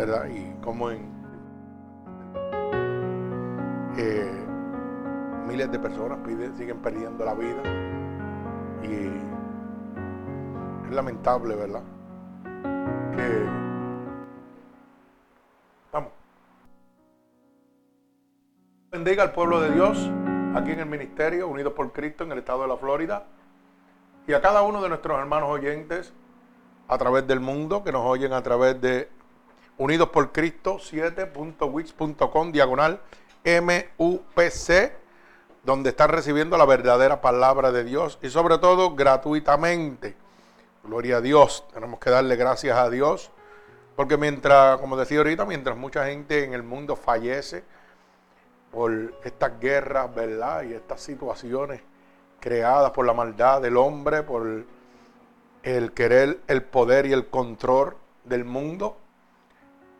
¿verdad? Y como en eh, miles de personas siguen perdiendo la vida. Y es lamentable, ¿verdad? Que vamos. Bendiga al pueblo de Dios aquí en el ministerio, unidos por Cristo en el estado de la Florida. Y a cada uno de nuestros hermanos oyentes a través del mundo, que nos oyen a través de Unidos por Cristo 7.wix.com diagonal MUPC, donde están recibiendo la verdadera palabra de Dios y sobre todo gratuitamente. Gloria a Dios, tenemos que darle gracias a Dios, porque mientras, como decía ahorita, mientras mucha gente en el mundo fallece por estas guerras, ¿verdad? Y estas situaciones creadas por la maldad del hombre, por el querer el poder y el control del mundo,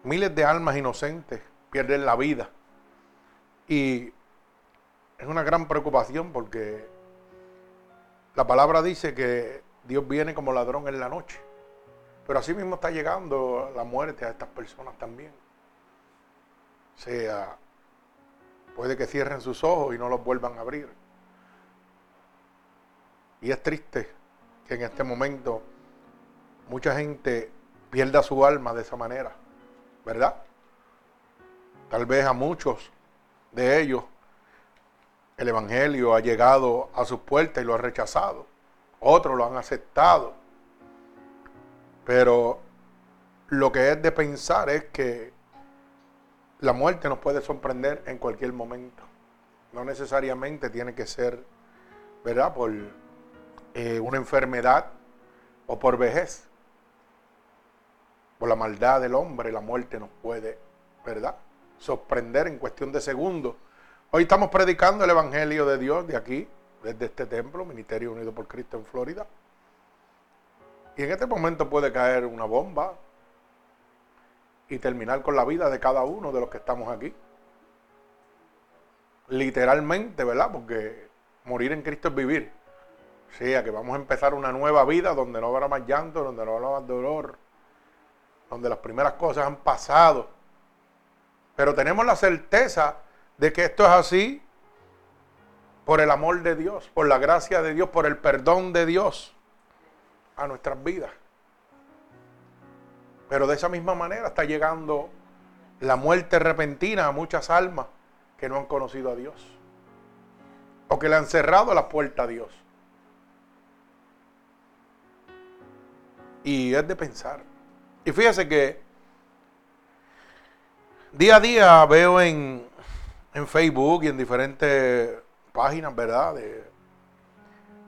miles de almas inocentes pierden la vida. Y es una gran preocupación porque la palabra dice que Dios viene como ladrón en la noche. Pero así mismo está llegando la muerte a estas personas también. O sea, puede que cierren sus ojos y no los vuelvan a abrir. Y es triste que en este momento mucha gente pierda su alma de esa manera, ¿verdad? Tal vez a muchos de ellos el Evangelio ha llegado a sus puertas y lo ha rechazado. Otros lo han aceptado. Pero lo que es de pensar es que la muerte nos puede sorprender en cualquier momento. No necesariamente tiene que ser, ¿verdad? Por eh, una enfermedad o por vejez. Por la maldad del hombre, la muerte nos puede, ¿verdad? Sorprender en cuestión de segundos. Hoy estamos predicando el Evangelio de Dios de aquí, desde este templo, Ministerio Unido por Cristo en Florida. Y en este momento puede caer una bomba y terminar con la vida de cada uno de los que estamos aquí. Literalmente, ¿verdad? Porque morir en Cristo es vivir. O sea, que vamos a empezar una nueva vida donde no habrá más llanto, donde no habrá más dolor, donde las primeras cosas han pasado. Pero tenemos la certeza de que esto es así por el amor de Dios, por la gracia de Dios, por el perdón de Dios a nuestras vidas. Pero de esa misma manera está llegando la muerte repentina a muchas almas que no han conocido a Dios. O que le han cerrado la puerta a Dios. Y es de pensar. Y fíjese que día a día veo en, Facebook y en diferentes páginas, ¿verdad?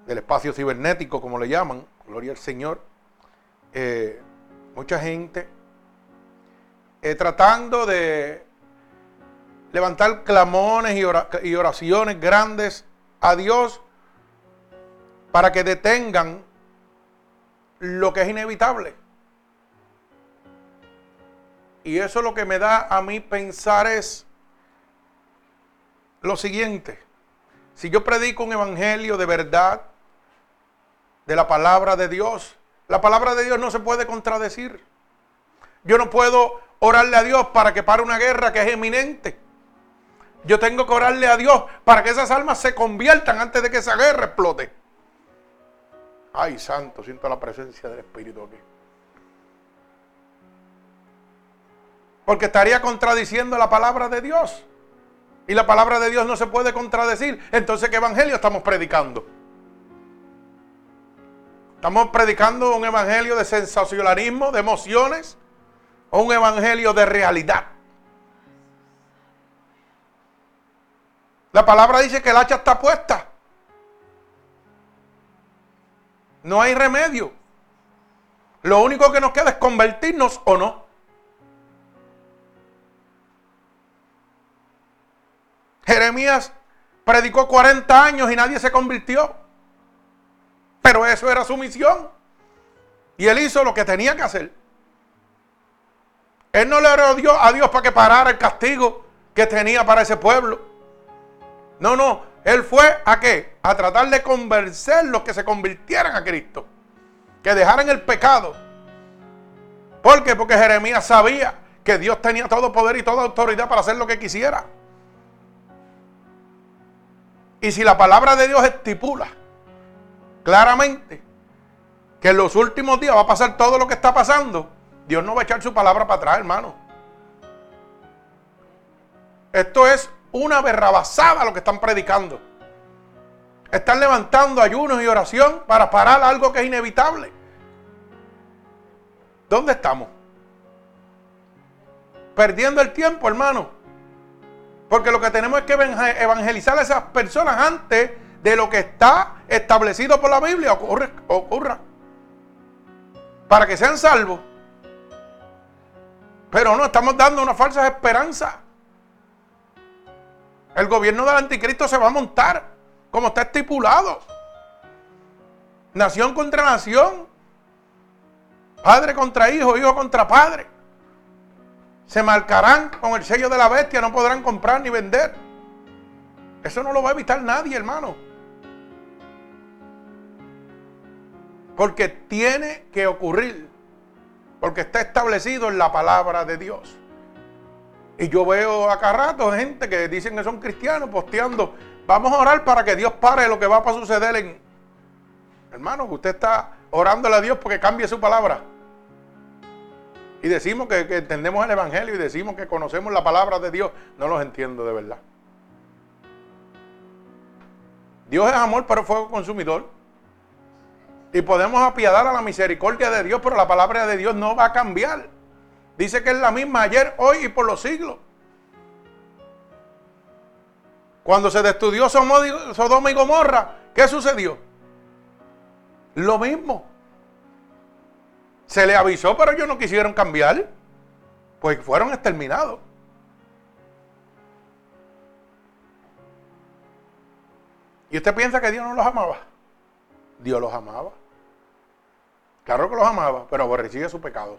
del espacio cibernético, como le llaman, gloria al Señor, eh, mucha gente eh, tratando de levantar clamones y oraciones grandes a Dios para que detengan lo que es inevitable. Y eso lo que me da a mí pensar es lo siguiente. Si yo predico un evangelio de verdad, de la palabra de Dios, la palabra de Dios no se puede contradecir. Yo no puedo orarle a Dios para que pare una guerra que es eminente. Yo tengo que orarle a Dios para que esas almas se conviertan antes de que esa guerra explote. Ay, santo, siento la presencia del Espíritu aquí. Porque estaría contradiciendo la palabra de Dios. Y la palabra de Dios no se puede contradecir. Entonces, ¿qué evangelio estamos predicando? ¿Estamos predicando un evangelio de sensacionalismo, de emociones? ¿O un evangelio de realidad? La palabra dice que el hacha está puesta. No hay remedio. Lo único que nos queda es convertirnos o no. Jeremías predicó 40 años y nadie se convirtió. Pero eso era su misión. Y él hizo lo que tenía que hacer. Él no le oró a Dios para que parara el castigo que tenía para ese pueblo. No, no. Él fue a qué? A tratar de convencerlos que se convirtieran a Cristo. Que dejaran el pecado. ¿Por qué? Porque Jeremías sabía que Dios tenía todo poder y toda autoridad para hacer lo que quisiera. Y si la palabra de Dios estipula claramente que en los últimos días va a pasar todo lo que está pasando, Dios no va a echar su palabra para atrás, hermano. Esto es una berrabasada lo que están predicando. Están levantando ayunos y oración para parar algo que es inevitable. ¿Dónde estamos? Perdiendo el tiempo, hermano. Porque lo que tenemos es que evangelizar a esas personas antes de lo que está establecido por la Biblia ocurra. Para que sean salvos. Pero no, estamos dando una falsa esperanza. El gobierno del anticristo se va a montar como está estipulado. Nación contra nación. Padre contra hijo, hijo contra padre se marcarán con el sello de la bestia, no podrán comprar ni vender. Eso no lo va a evitar nadie, hermano. Porque tiene que ocurrir. Porque está establecido en la palabra de Dios. Y yo veo acá rato gente que dicen que son cristianos posteando, vamos a orar para que Dios pare lo que va a suceder en... Hermano, usted está orándole a Dios porque cambie su palabra y decimos que, entendemos el Evangelio y decimos que conocemos la palabra de Dios, no los entiendo de verdad. Dios es amor, pero fuego consumidor. Y podemos apiadar a la misericordia de Dios, pero la palabra de Dios no va a cambiar. Dice que es la misma ayer, hoy y por los siglos. Cuando se destudió Sodoma y Gomorra, ¿qué sucedió? Lo mismo. Se le avisó, pero ellos no quisieron cambiar. Pues fueron exterminados. ¿Y usted piensa que Dios no los amaba? Dios los amaba. Claro que los amaba, pero aborrecía su pecado.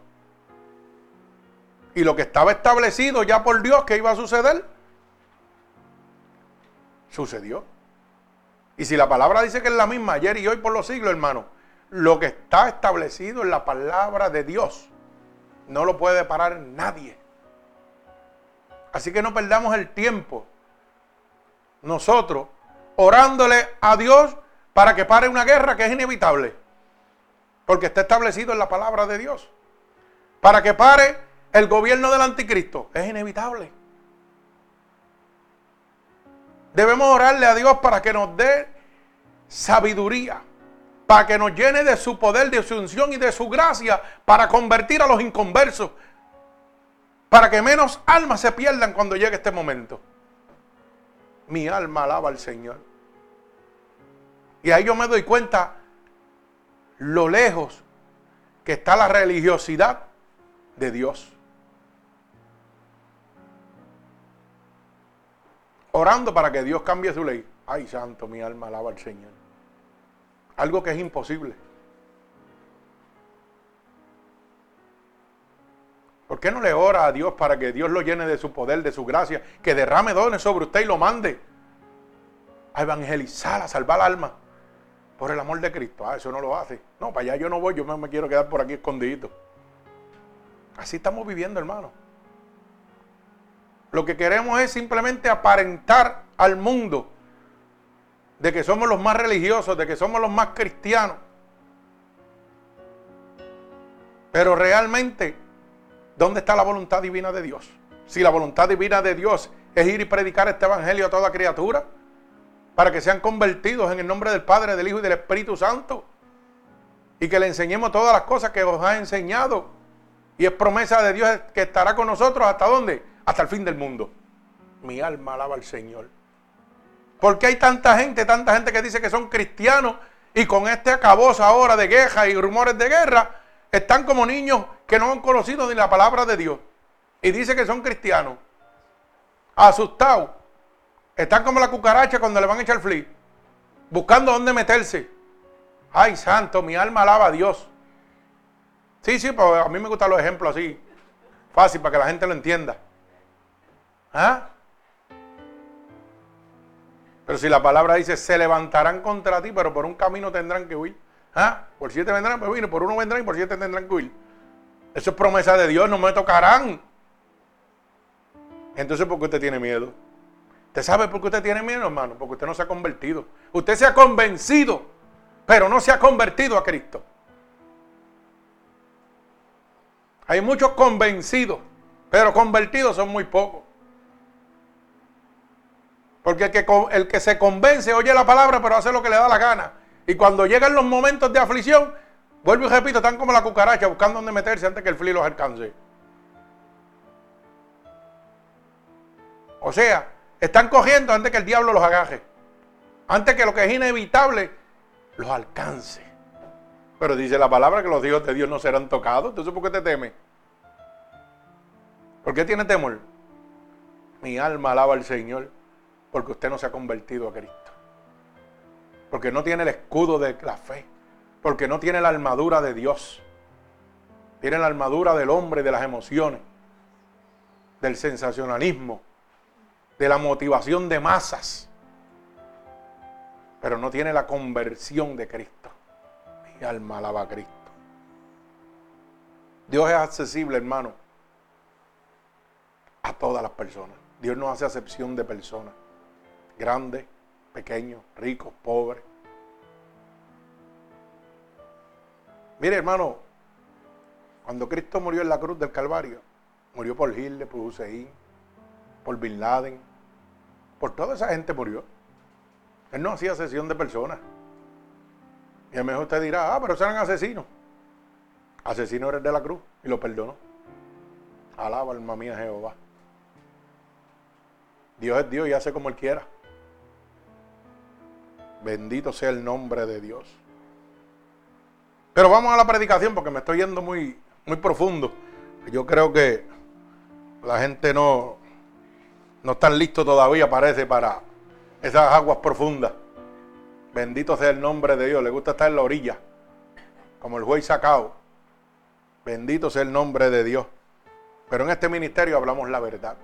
Y lo que estaba establecido ya por Dios que iba a suceder, sucedió. Y si la palabra dice que es la misma ayer y hoy por los siglos, hermano, lo que está establecido en la palabra de Dios. No lo puede parar nadie. Así que no perdamos el tiempo. Nosotros orándole a Dios para que pare una guerra que es inevitable. Porque está establecido en la palabra de Dios. Para que pare el gobierno del anticristo. Es inevitable. Debemos orarle a Dios para que nos dé sabiduría para que nos llene de su poder, de su unción y de su gracia, para convertir a los inconversos, para que menos almas se pierdan cuando llegue este momento. Mi alma alaba al Señor. Y ahí yo me doy cuenta lo lejos que está la religiosidad de Dios. Orando para que Dios cambie su ley. Ay, santo, mi alma alaba al Señor. Algo que es imposible. ¿Por qué no le ora a Dios para que Dios lo llene de su poder, de su gracia, que derrame dones sobre usted y lo mande a evangelizar, a salvar alma por el amor de Cristo? Ah, eso no lo hace. No, para allá yo no voy, yo me quiero quedar por aquí escondidito. Así estamos viviendo, hermano. Lo que queremos es simplemente aparentar al mundo de que somos los más religiosos, de que somos los más cristianos. Pero realmente, ¿dónde está la voluntad divina de Dios? Si la voluntad divina de Dios es ir y predicar este evangelio a toda criatura, para que sean convertidos en el nombre del Padre, del Hijo y del Espíritu Santo, y que le enseñemos todas las cosas que os ha enseñado. Y es promesa de Dios que estará con nosotros hasta dónde? Hasta el fin del mundo. Mi alma alaba al Señor. ¿Por qué hay tanta gente, tanta gente que dice que son cristianos y con este acabose ahora de quejas y rumores de guerra, están como niños que no han conocido ni la palabra de Dios y dice que son cristianos? Asustados. Están como la cucaracha cuando le van a echar fli, buscando dónde meterse. Ay, santo, mi alma alaba a Dios. Sí, sí, pues a mí me gustan los ejemplos así, fácil para que la gente lo entienda. ¿Ah? Pero si la palabra dice, se levantarán contra ti, pero por un camino tendrán que huir. ¿Ah? Por siete vendrán, pues por uno vendrán y por siete tendrán que huir. Eso es promesa de Dios, no me tocarán. Entonces, ¿por qué usted tiene miedo? ¿Usted sabe por qué usted tiene miedo, hermano? Porque usted no se ha convertido. Usted se ha convencido, pero no se ha convertido a Cristo. Hay muchos convencidos, pero convertidos son muy pocos. Porque el que, se convence oye la palabra, pero hace lo que le da la gana. Y cuando llegan los momentos de aflicción, vuelvo y repito, están como la cucaracha buscando dónde meterse antes que el frío los alcance. O sea, están cogiendo antes que el diablo los agarre. Antes que lo que es inevitable los alcance. Pero dice la palabra que los hijos de Dios no serán tocados. Entonces, ¿por qué te teme? ¿Por qué tiene temor? Mi alma alaba al Señor porque usted no se ha convertido a Cristo. Porque no tiene el escudo de la fe. Porque no tiene la armadura de Dios. Tiene la armadura del hombre, de las emociones, del sensacionalismo de la motivación de masas, pero no tiene la conversión de Cristo. Mi alma alaba a Cristo. Dios es accesible, hermano, a todas las personas. Dios no hace acepción de personas, grandes, pequeños, ricos, pobres. Mire, hermano, cuando Cristo murió en la cruz del Calvario, murió por Hitler, por Hussein, por Bin Laden, por toda esa gente murió. Él no hacía sesión de personas. Y a lo mejor usted dirá, ah, pero eran asesinos. Asesino era el de la cruz y lo perdonó. Alaba alma mía Jehová. Dios es Dios y hace como Él quiera. Bendito sea el nombre de Dios. Pero vamos a la predicación porque me estoy yendo muy, muy profundo. Yo creo que la gente no, no están listos todavía, parece, para esas aguas profundas. Bendito sea el nombre de Dios. Le gusta estar en la orilla, como el juez sacado. Bendito sea el nombre de Dios. Pero en este ministerio hablamos la verdad,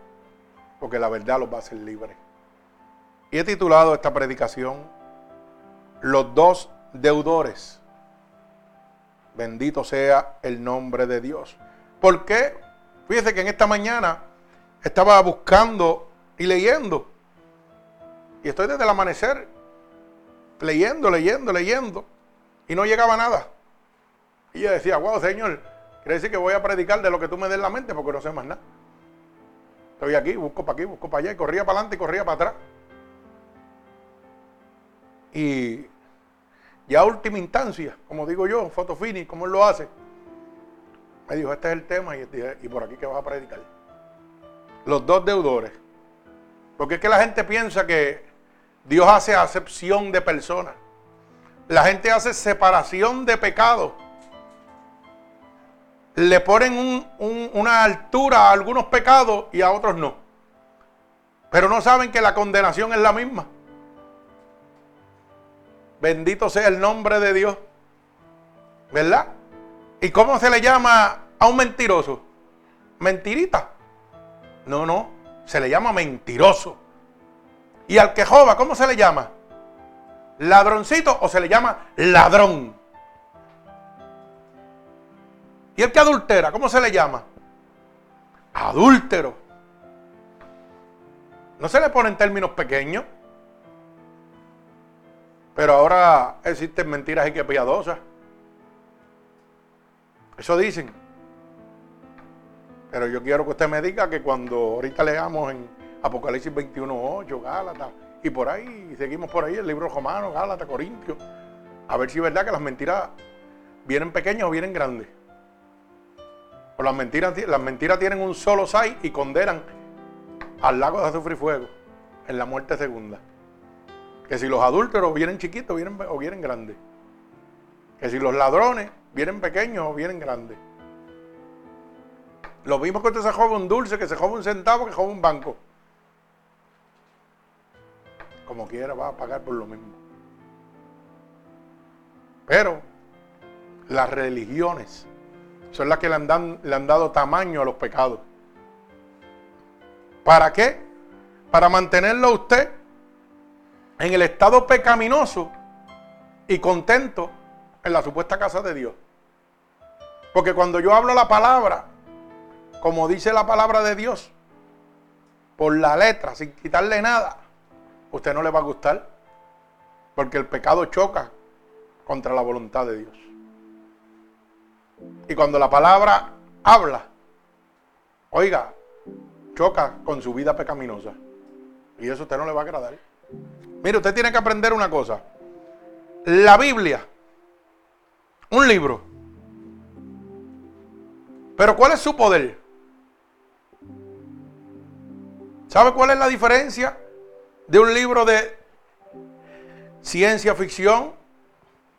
porque la verdad los va a hacer libres. Y he titulado esta predicación Los dos deudores. Bendito sea el nombre de Dios. ¿Por qué? Fíjese que en esta mañana estaba buscando y leyendo. Y estoy desde el amanecer leyendo, leyendo, leyendo. Y no llegaba nada. Y yo decía, wow, Señor, quiere decir que voy a predicar de lo que tú me des la mente porque no sé más nada. Estoy aquí, busco para aquí, busco para allá, y corría para adelante y corría para atrás. Y ya última instancia, como digo yo, fotofini, como él lo hace, me dijo, este es el tema y, por aquí que vas a predicar. Los dos deudores. Porque es que la gente piensa que Dios hace acepción de personas. La gente hace separación de pecado. Le ponen una altura a algunos pecados y a otros no. Pero no saben que la condenación es la misma. Bendito sea el nombre de Dios. ¿Verdad? ¿Y cómo se le llama a un mentiroso? Mentirita. No, no se le llama mentiroso. Y al que joba, ¿cómo se le llama? ¿Ladroncito o se le llama ladrón? ¿Y el que adultera, cómo se le llama? Adúltero. No se le pone en términos pequeños. Pero ahora existen mentiras y que piadosas. Eso dicen. Pero yo quiero que usted me diga que cuando ahorita leamos en Apocalipsis 21.8, Gálatas, y por ahí, seguimos por ahí, el libro romano, Gálatas, Corintios, a ver si es verdad que las mentiras vienen pequeñas o vienen grandes. O las mentiras, las mentiras tienen un solo sai y condenan al lago de azufre y fuego en la muerte segunda. Que si los adúlteros vienen chiquitos vienen, o vienen grandes. Que si los ladrones vienen pequeños o vienen grandes. Lo mismo que usted se joven un dulce, que se joven un centavo, que joven un banco. Como quiera, va a pagar por lo mismo. Pero las religiones son las que le han, le han dado tamaño a los pecados. ¿Para qué? Para mantenerlo a usted en el estado pecaminoso y contento en la supuesta casa de Dios. Porque cuando yo hablo la palabra, como dice la palabra de Dios, por la letra, sin quitarle nada, usted no le va a gustar. Porque el pecado choca contra la voluntad de Dios. Y cuando la palabra habla, oiga, choca con su vida pecaminosa. Y eso a usted no le va a agradar. Mire, usted tiene que aprender una cosa. La Biblia, un libro. Pero ¿cuál es su poder? ¿Sabe cuál es la diferencia de un libro de ciencia ficción?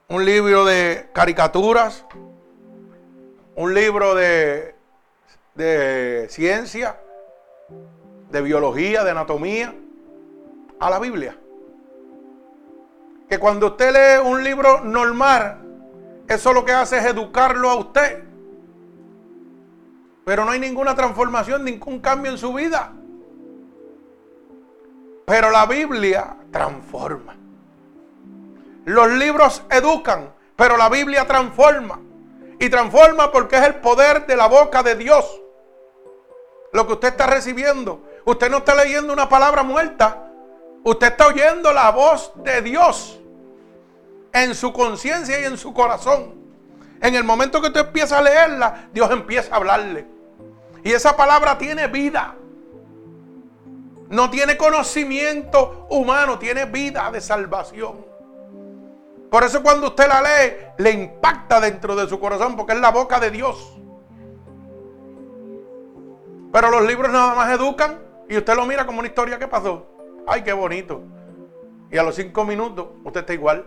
Un libro de caricaturas, un libro de, de ciencia, de biología, de anatomía, a la Biblia. Que cuando usted lee un libro normal, eso lo que hace es educarlo a usted. Pero no hay ninguna transformación, ningún cambio en su vida. Pero la Biblia transforma. Los libros educan, pero la Biblia transforma. Y transforma porque es el poder de la boca de Dios. Lo que usted está recibiendo. Usted no está leyendo una palabra muerta. Usted está oyendo la voz de Dios en su conciencia y en su corazón. En el momento que usted empieza a leerla, Dios empieza a hablarle. Y esa palabra tiene vida. No tiene conocimiento humano, tiene vida de salvación. Por eso cuando usted la lee, le impacta dentro de su corazón, porque es la boca de Dios. Pero los libros nada más educan y usted lo mira como una historia que pasó. Ay, qué bonito. Y a los cinco minutos usted está igual.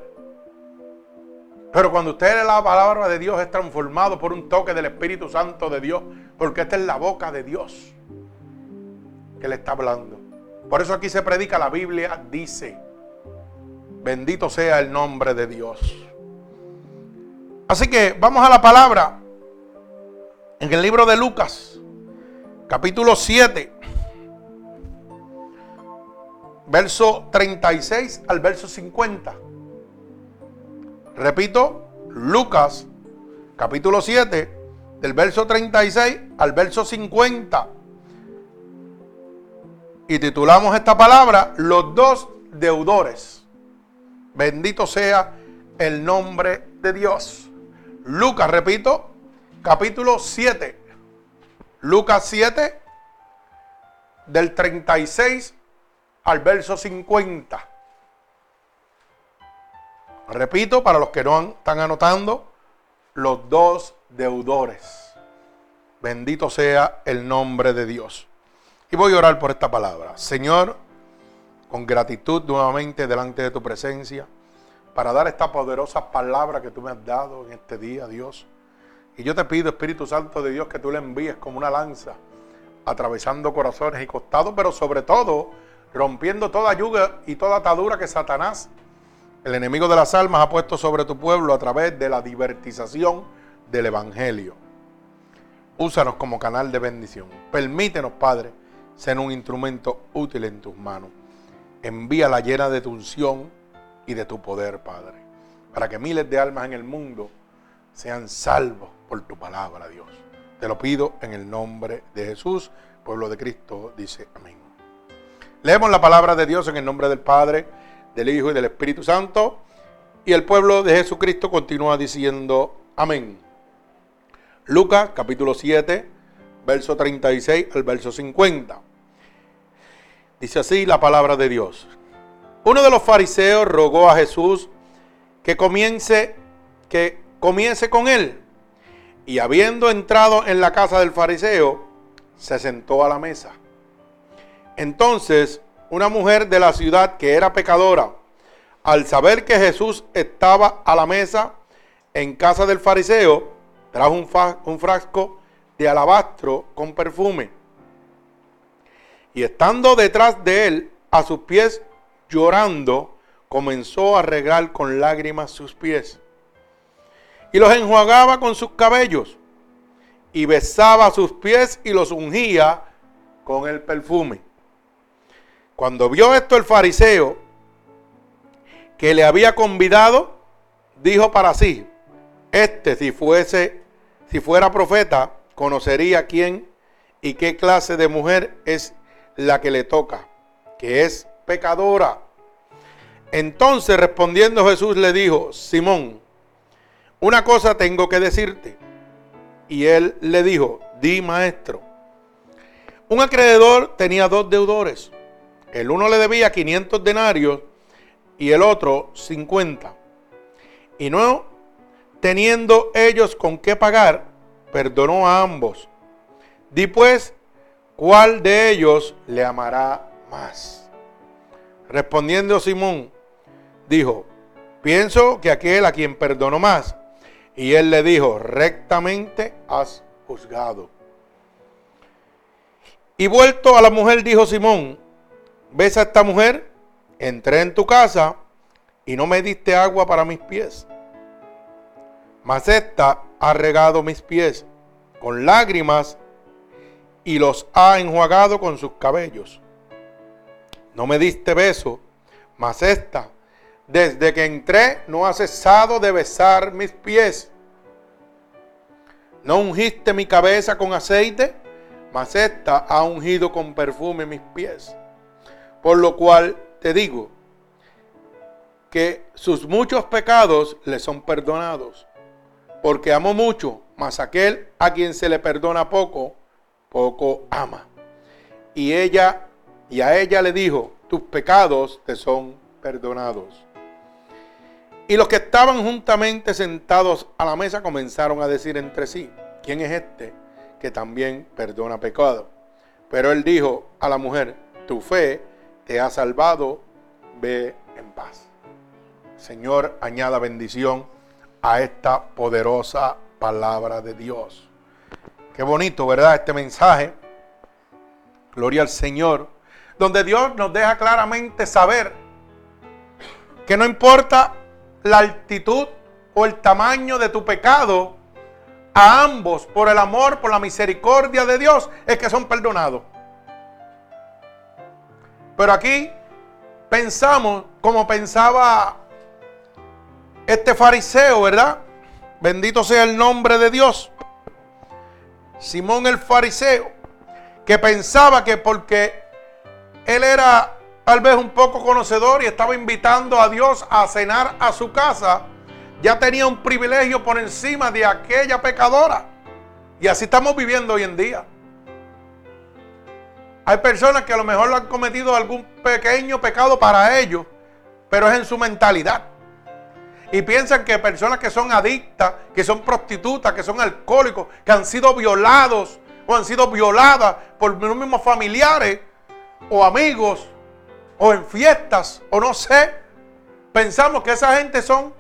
Pero cuando usted lee la palabra de Dios es transformado por un toque del Espíritu Santo de Dios, porque esta es la boca de Dios que le está hablando. Por eso aquí se predica la Biblia, dice. Bendito sea el nombre de Dios. Así que vamos a la palabra. En el libro de Lucas, capítulo 7, verso 36 al verso 50. Repito, Lucas, capítulo 7, del verso 36 al verso 50. Y titulamos esta palabra, los dos deudores. Bendito sea el nombre de Dios. Lucas, repito, capítulo 7. Lucas 7, del 36 al verso 50. Repito, para los que no están anotando, los dos deudores. Bendito sea el nombre de Dios. Y voy a orar por esta palabra. Señor, con gratitud nuevamente delante de tu presencia para dar esta poderosa palabra que tú me has dado en este día, Dios. Y yo te pido, Espíritu Santo de Dios, que tú le envíes como una lanza, atravesando corazones y costados, pero sobre todo rompiendo toda yuga y toda atadura que Satanás, el enemigo de las almas, ha puesto sobre tu pueblo a través de la divertización del Evangelio. Úsanos como canal de bendición. Permítenos, Padre, ser un instrumento útil en tus manos envíala llena de tu unción y de tu poder, Padre, para que miles de almas en el mundo sean salvos por tu palabra, Dios. Te lo pido en el nombre de Jesús, pueblo de Cristo, dice amén. Leemos la palabra de Dios en el nombre del Padre, del Hijo y del Espíritu Santo, y el pueblo de Jesucristo continúa diciendo amén. Lucas capítulo 7, verso 36 al verso 50. Dice así la palabra de Dios. Uno de los fariseos rogó a Jesús que comience que comience con él. Y habiendo entrado en la casa del fariseo, se sentó a la mesa. Entonces, una mujer de la ciudad que era pecadora, al saber que Jesús estaba a la mesa en casa del fariseo, trajo un, frasco de alabastro con perfume y estando detrás de él, a sus pies llorando, comenzó a regar con lágrimas sus pies. Y los enjuagaba con sus cabellos. Y besaba sus pies y los ungía con el perfume. Cuando vio esto el fariseo, que le había convidado, dijo para sí, este si fuese, si fuera profeta, conocería quién y qué clase de mujer es la que le toca, que es pecadora. Entonces respondiendo Jesús le dijo, Simón, una cosa tengo que decirte. Y él le dijo, di maestro. Un acreedor tenía dos deudores. El uno le debía 500 denarios y el otro 50. Y no teniendo ellos con qué pagar, perdonó a ambos. Di pues, ¿cuál de ellos le amará más? Respondiendo Simón, dijo, pienso que aquel a quien perdonó más. Y él le dijo, rectamente has juzgado. Y vuelto a la mujer, dijo Simón, ¿ves a esta mujer? Entré en tu casa y no me diste agua para mis pies. Mas esta ha regado mis pies con lágrimas y los ha enjuagado con sus cabellos. No me diste beso, mas esta, desde que entré, no ha cesado de besar mis pies. No ungiste mi cabeza con aceite, mas esta ha ungido con perfume mis pies. Por lo cual te digo que sus muchos pecados le son perdonados, porque amo mucho, mas aquel a quien se le perdona poco, poco ama. Y ella y a ella le dijo, tus pecados te son perdonados. Y los que estaban juntamente sentados a la mesa comenzaron a decir entre sí, ¿quién es este que también perdona pecado? Pero él dijo a la mujer, tu fe te ha salvado, ve en paz. Señor, añada bendición a esta poderosa palabra de Dios. Qué bonito, ¿verdad? Este mensaje. Gloria al Señor. Donde Dios nos deja claramente saber que no importa la altitud o el tamaño de tu pecado, a ambos, por el amor, por la misericordia de Dios, es que son perdonados. Pero aquí pensamos como pensaba este fariseo, ¿verdad? Bendito sea el nombre de Dios. Simón el fariseo, que pensaba que porque él era tal vez un poco conocedor y estaba invitando a Dios a cenar a su casa, ya tenía un privilegio por encima de aquella pecadora. Y así estamos viviendo hoy en día. Hay personas que a lo mejor han cometido algún pequeño pecado para ellos, pero es en su mentalidad. Y piensan que personas que son adictas, que son prostitutas, que son alcohólicos, que han sido violados o han sido violadas por los mismos familiares o amigos o en fiestas o no sé, pensamos que esa gente son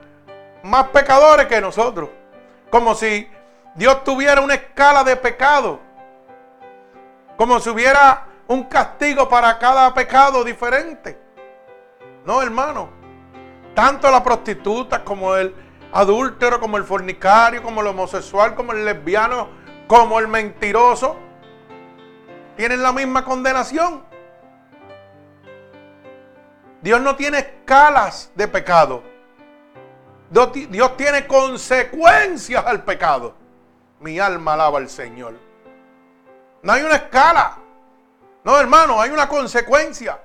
más pecadores que nosotros. Como si Dios tuviera una escala de pecado. Como si hubiera un castigo para cada pecado diferente. No, hermano. Tanto la prostituta como el adúltero, como el fornicario, como el homosexual, como el lesbiano, como el mentiroso, tienen la misma condenación. Dios no tiene escalas de pecado. Dios tiene consecuencias al pecado. Mi alma alaba al Señor. No hay una escala. No, hermano, hay una consecuencia.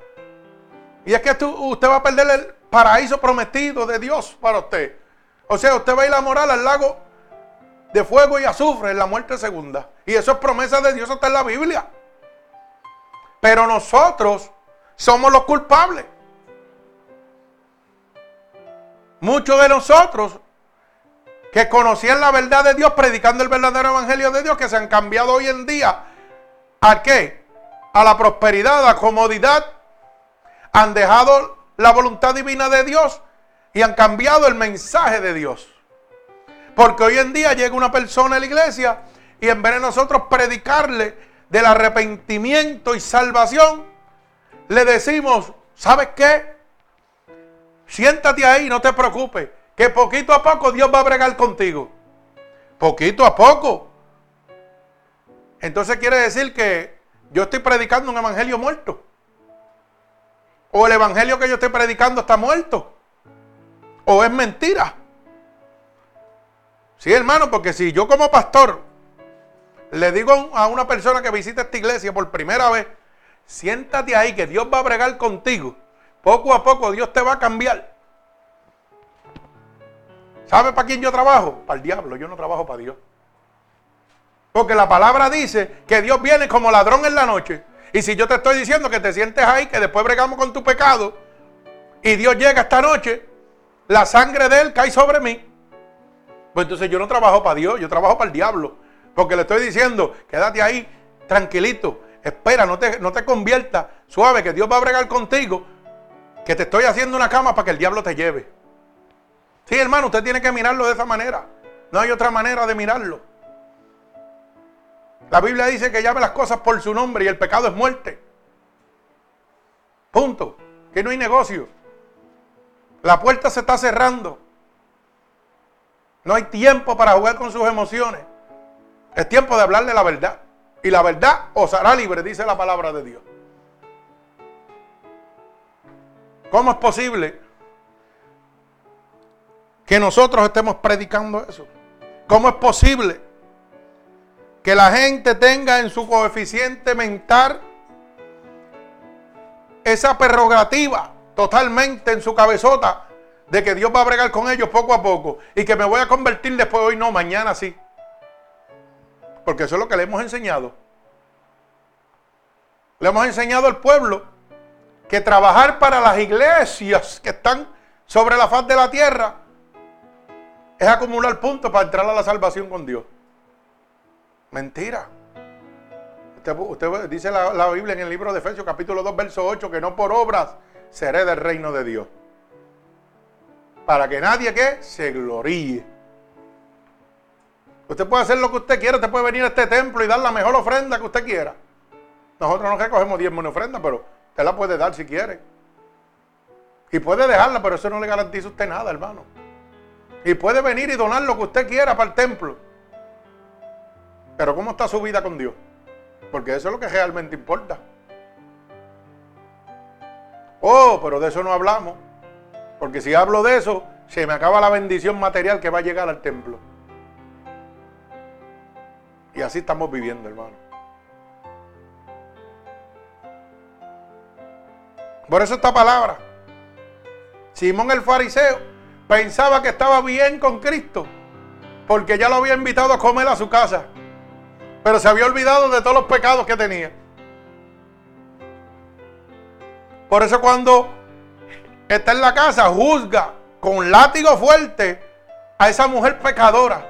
Y es que usted va a perder el paraíso prometido de Dios para usted. O sea, usted va a ir a morar al lago de fuego y azufre en la muerte segunda. Y eso es promesa de Dios, está en la Biblia. Pero nosotros somos los culpables. Muchos de nosotros que conocían la verdad de Dios, predicando el verdadero evangelio de Dios, que se han cambiado hoy en día. ¿A qué? A la prosperidad, a la comodidad. Han dejado la voluntad divina de Dios y han cambiado el mensaje de Dios. Porque hoy en día llega una persona a la iglesia y en vez de nosotros predicarle del arrepentimiento y salvación, le decimos, ¿sabes qué? Siéntate ahí, no te preocupes, que poquito a poco Dios va a bregar contigo. Poquito a poco. Entonces quiere decir que yo estoy predicando un evangelio muerto. O el evangelio que yo estoy predicando está muerto. O es mentira. Sí, hermano, porque si yo como pastor le digo a una persona que visita esta iglesia por primera vez, siéntate ahí que Dios va a bregar contigo. Poco a poco Dios te va a cambiar. ¿Sabe para quién yo trabajo? Para el diablo, yo no trabajo para Dios. Porque la palabra dice que Dios viene como ladrón en la noche. Y si yo te estoy diciendo que te sientes ahí, que después bregamos con tu pecado, y Dios llega esta noche, la sangre de Él cae sobre mí. Pues entonces yo no trabajo para Dios, yo trabajo para el diablo. Porque le estoy diciendo, quédate ahí, tranquilito, espera, no te, no te conviertas, suave, que Dios va a bregar contigo, que te estoy haciendo una cama para que el diablo te lleve. Sí, hermano, usted tiene que mirarlo de esa manera. No hay otra manera de mirarlo. La Biblia dice que llame las cosas por su nombre y el pecado es muerte. Punto. Que no hay negocio. La puerta se está cerrando. No hay tiempo para jugar con sus emociones. Es tiempo de hablarle la verdad. Y la verdad os hará libre, dice la palabra de Dios. ¿Cómo es posible que nosotros estemos predicando eso? ¿Cómo es posible que la gente tenga en su coeficiente mental esa prerrogativa totalmente en su cabezota de que Dios va a bregar con ellos poco a poco y que me voy a convertir después hoy no, mañana sí. Porque eso es lo que le hemos enseñado. Le hemos enseñado al pueblo que trabajar para las iglesias que están sobre la faz de la tierra es acumular puntos para entrar a la salvación con Dios. Mentira. Usted, dice la, Biblia en el libro de Efesios capítulo 2, verso 8, que no por obras seré del reino de Dios. Para que nadie que se gloríe. Usted puede hacer lo que usted quiera, usted puede venir a este templo y dar la mejor ofrenda que usted quiera. Nosotros no recogemos diezmo en ofrenda, pero usted la puede dar si quiere. Y puede dejarla, pero eso no le garantiza usted nada, hermano. Y puede venir y donar lo que usted quiera para el templo. Pero ¿cómo está su vida con Dios? Porque eso es lo que realmente importa. Oh, pero de eso no hablamos. Porque si hablo de eso, se me acaba la bendición material que va a llegar al templo. Y así estamos viviendo, hermano. Por eso esta palabra. Simón el fariseo pensaba que estaba bien con Cristo, porque ya lo había invitado a comer a su casa pero se había olvidado de todos los pecados que tenía. Por eso cuando está en la casa, juzga con látigo fuerte a esa mujer pecadora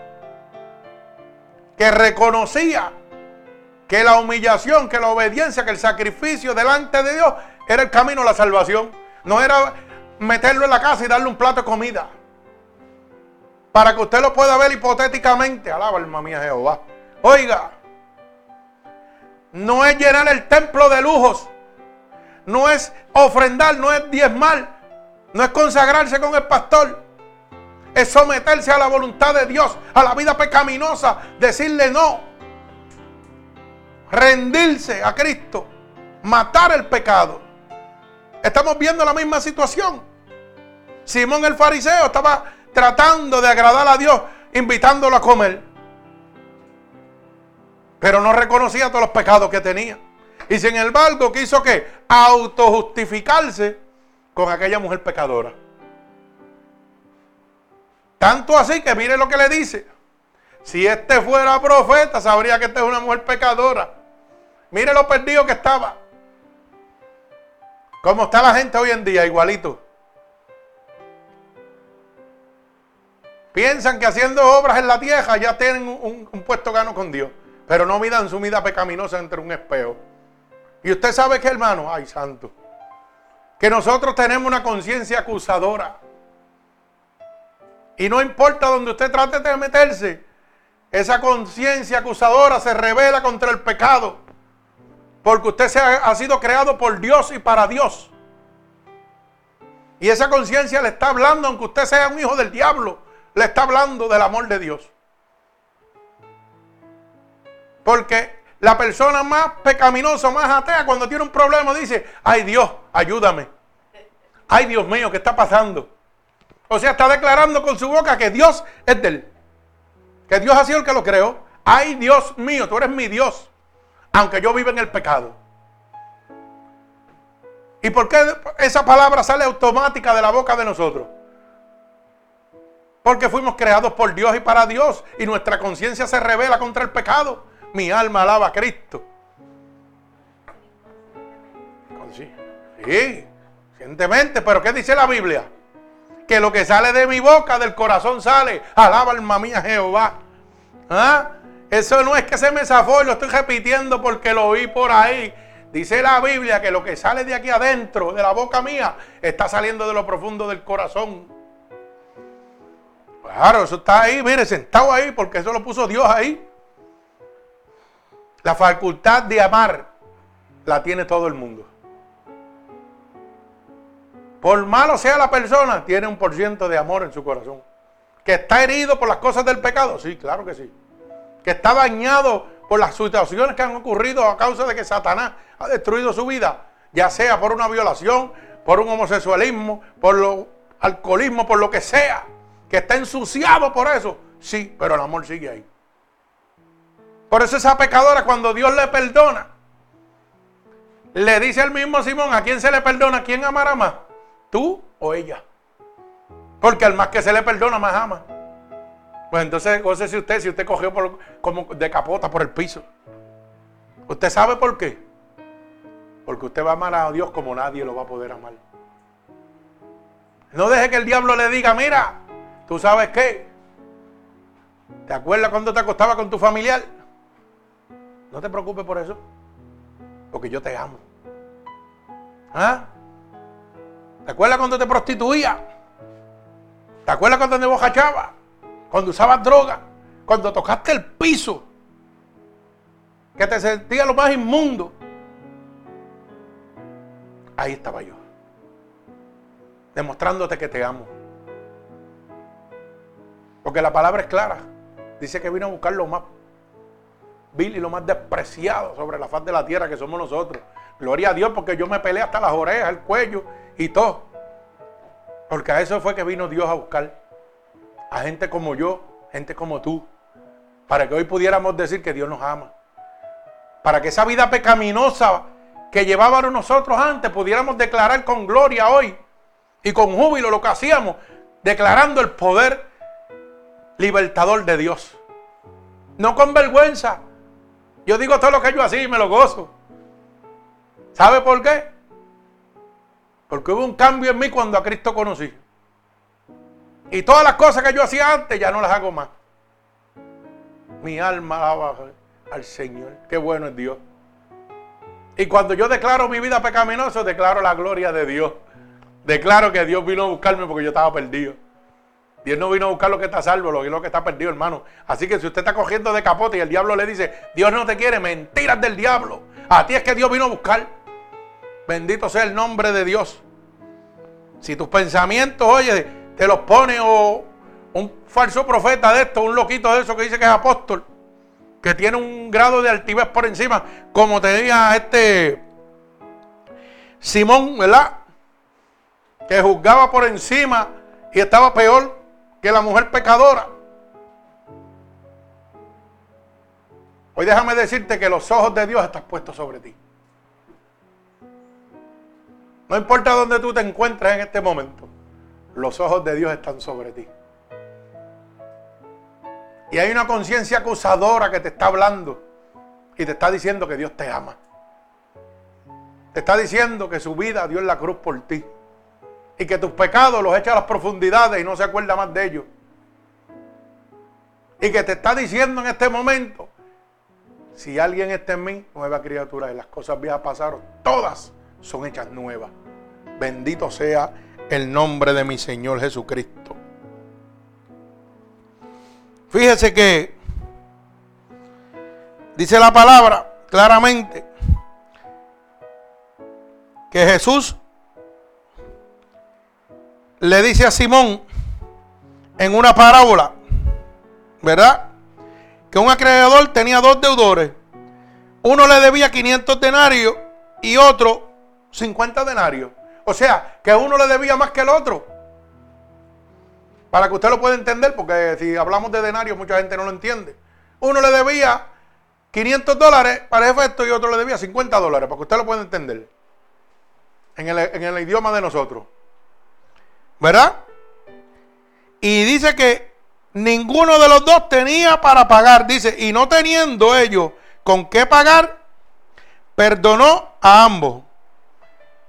que reconocía que la humillación, que la obediencia, que el sacrificio delante de Dios era el camino a la salvación. No era meterlo en la casa y darle un plato de comida. Para que usted lo pueda ver hipotéticamente. Alaba alma mía Jehová. Oiga, no es llenar el templo de lujos. No es ofrendar, no es diezmar. No es consagrarse con el pastor. Es someterse a la voluntad de Dios, a la vida pecaminosa. Decirle no. Rendirse a Cristo. Matar el pecado. Estamos viendo la misma situación. Simón el fariseo estaba tratando de agradar a Dios, invitándolo a comer. Pero no reconocía todos los pecados que tenía. Y sin embargo quiso que autojustificarse con aquella mujer pecadora. Tanto así que mire lo que le dice. Si este fuera profeta, sabría que esta es una mujer pecadora. Mire lo perdido que estaba. ¿Cómo está la gente hoy en día? Igualito. Piensan que haciendo obras en la tierra ya tienen un, un puesto gano con Dios. Pero no midan su vida pecaminosa entre un espejo. Y usted sabe que, hermano, ay santo, que nosotros tenemos una conciencia acusadora. Y no importa donde usted trate de meterse, esa conciencia acusadora se revela contra el pecado. Porque usted se ha, ha sido creado por Dios y para Dios. Y esa conciencia le está hablando, aunque usted sea un hijo del diablo, le está hablando del amor de Dios. Porque la persona más pecaminosa, más atea, cuando tiene un problema dice, ay Dios, ayúdame. Ay Dios mío, ¿qué está pasando? O sea, está declarando con su boca que Dios es de él. Que Dios ha sido el que lo creó. Ay Dios mío, tú eres mi Dios. Aunque yo viva en el pecado. ¿Y por qué esa palabra sale automática de la boca de nosotros? Porque fuimos creados por Dios y para Dios. Y nuestra conciencia se revela contra el pecado. Mi alma alaba a Cristo. Sí, sí, recientemente. Pero ¿qué dice la Biblia? Que lo que sale de mi boca, del corazón sale. Alaba alma mía Jehová. ¿Ah? Eso no es que se me zafó y lo estoy repitiendo porque lo oí por ahí. Dice la Biblia que lo que sale de aquí adentro, de la boca mía, está saliendo de lo profundo del corazón. Claro, eso está ahí, mire, sentado ahí, porque eso lo puso Dios ahí. La facultad de amar la tiene todo el mundo. Por malo sea la persona, tiene un por ciento de amor en su corazón. Que está herido por las cosas del pecado, sí, claro que sí. Que está dañado por las situaciones que han ocurrido a causa de que Satanás ha destruido su vida, ya sea por una violación, por un homosexualismo, por lo alcoholismo, por lo que sea, que está ensuciado por eso, sí, pero el amor sigue ahí. Por eso esa pecadora cuando Dios le perdona, le dice al mismo Simón, ¿a quién se le perdona? ¿Quién amará más? ¿Tú o ella? Porque al más que se le perdona, más ama. Pues entonces, no sé si usted, si usted cogió por, como de capota por el piso. ¿Usted sabe por qué? Porque usted va a amar a Dios como nadie lo va a poder amar. No deje que el diablo le diga, mira, tú sabes qué. ¿Te acuerdas cuando te acostabas con tu familiar? No te preocupes por eso. Porque yo te amo. ¿Ah? ¿Te acuerdas cuando te prostituía? ¿Te acuerdas cuando te bojachabas? Cuando usabas droga, cuando tocaste el piso, que te sentía lo más inmundo. Ahí estaba yo, demostrándote que te amo. Porque la palabra es clara. Dice que vino a buscar lo más y lo más despreciado sobre la faz de la tierra que somos nosotros. Gloria a Dios porque yo me peleé hasta las orejas, el cuello y todo. Porque a eso fue que vino Dios a buscar a gente como yo, gente como tú, para que hoy pudiéramos decir que Dios nos ama. Para que esa vida pecaminosa que llevábamos nosotros antes pudiéramos declarar con gloria hoy y con júbilo lo que hacíamos, declarando el poder libertador de Dios. No con vergüenza. Yo digo todo lo que yo hacía y me lo gozo. ¿Sabe por qué? Porque hubo un cambio en mí cuando a Cristo conocí. Y todas las cosas que yo hacía antes ya no las hago más. Mi alma alaba al Señor. Qué bueno es Dios. Y cuando yo declaro mi vida pecaminosa, declaro la gloria de Dios. Declaro que Dios vino a buscarme porque yo estaba perdido. Dios no vino a buscar lo que está salvo, lo que está perdido, hermano. Así que si usted está cogiendo de capote y el diablo le dice, Dios no te quiere, mentiras del diablo. A ti es que Dios vino a buscar. Bendito sea el nombre de Dios. Si tus pensamientos, oye, te los pone o un falso profeta de esto, un loquito de eso que dice que es apóstol, que tiene un grado de altivez por encima, como tenía este Simón, ¿verdad? Que juzgaba por encima y estaba peor que la mujer pecadora. Hoy déjame decirte que los ojos de Dios están puestos sobre ti. No importa dónde tú te encuentres en este momento los ojos de Dios están sobre ti. Y hay una conciencia acusadora que te está hablando y te está diciendo que Dios te ama. Te está diciendo que su vida dio en la cruz por ti. Y que tus pecados los echa a las profundidades y no se acuerda más de ellos. Y que te está diciendo en este momento, si alguien está en mí, nueva criatura, y las cosas viejas pasaron, todas son hechas nuevas. Bendito sea el nombre de mi Señor Jesucristo. Fíjese que dice la palabra claramente que Jesús le dice a Simón en una parábola, ¿verdad? Que un acreedor tenía dos deudores. Uno le debía 500 denarios y otro 50 denarios. O sea, que uno le debía más que el otro. Para que usted lo pueda entender, porque si hablamos de denario, mucha gente no lo entiende. Uno le debía 500 dólares para efecto y otro le debía 50 dólares, para que usted lo pueda entender. en el, en el idioma de nosotros. ¿Verdad? Y dice que ninguno de los dos tenía para pagar. Dice, y no teniendo ellos con qué pagar, perdonó a ambos.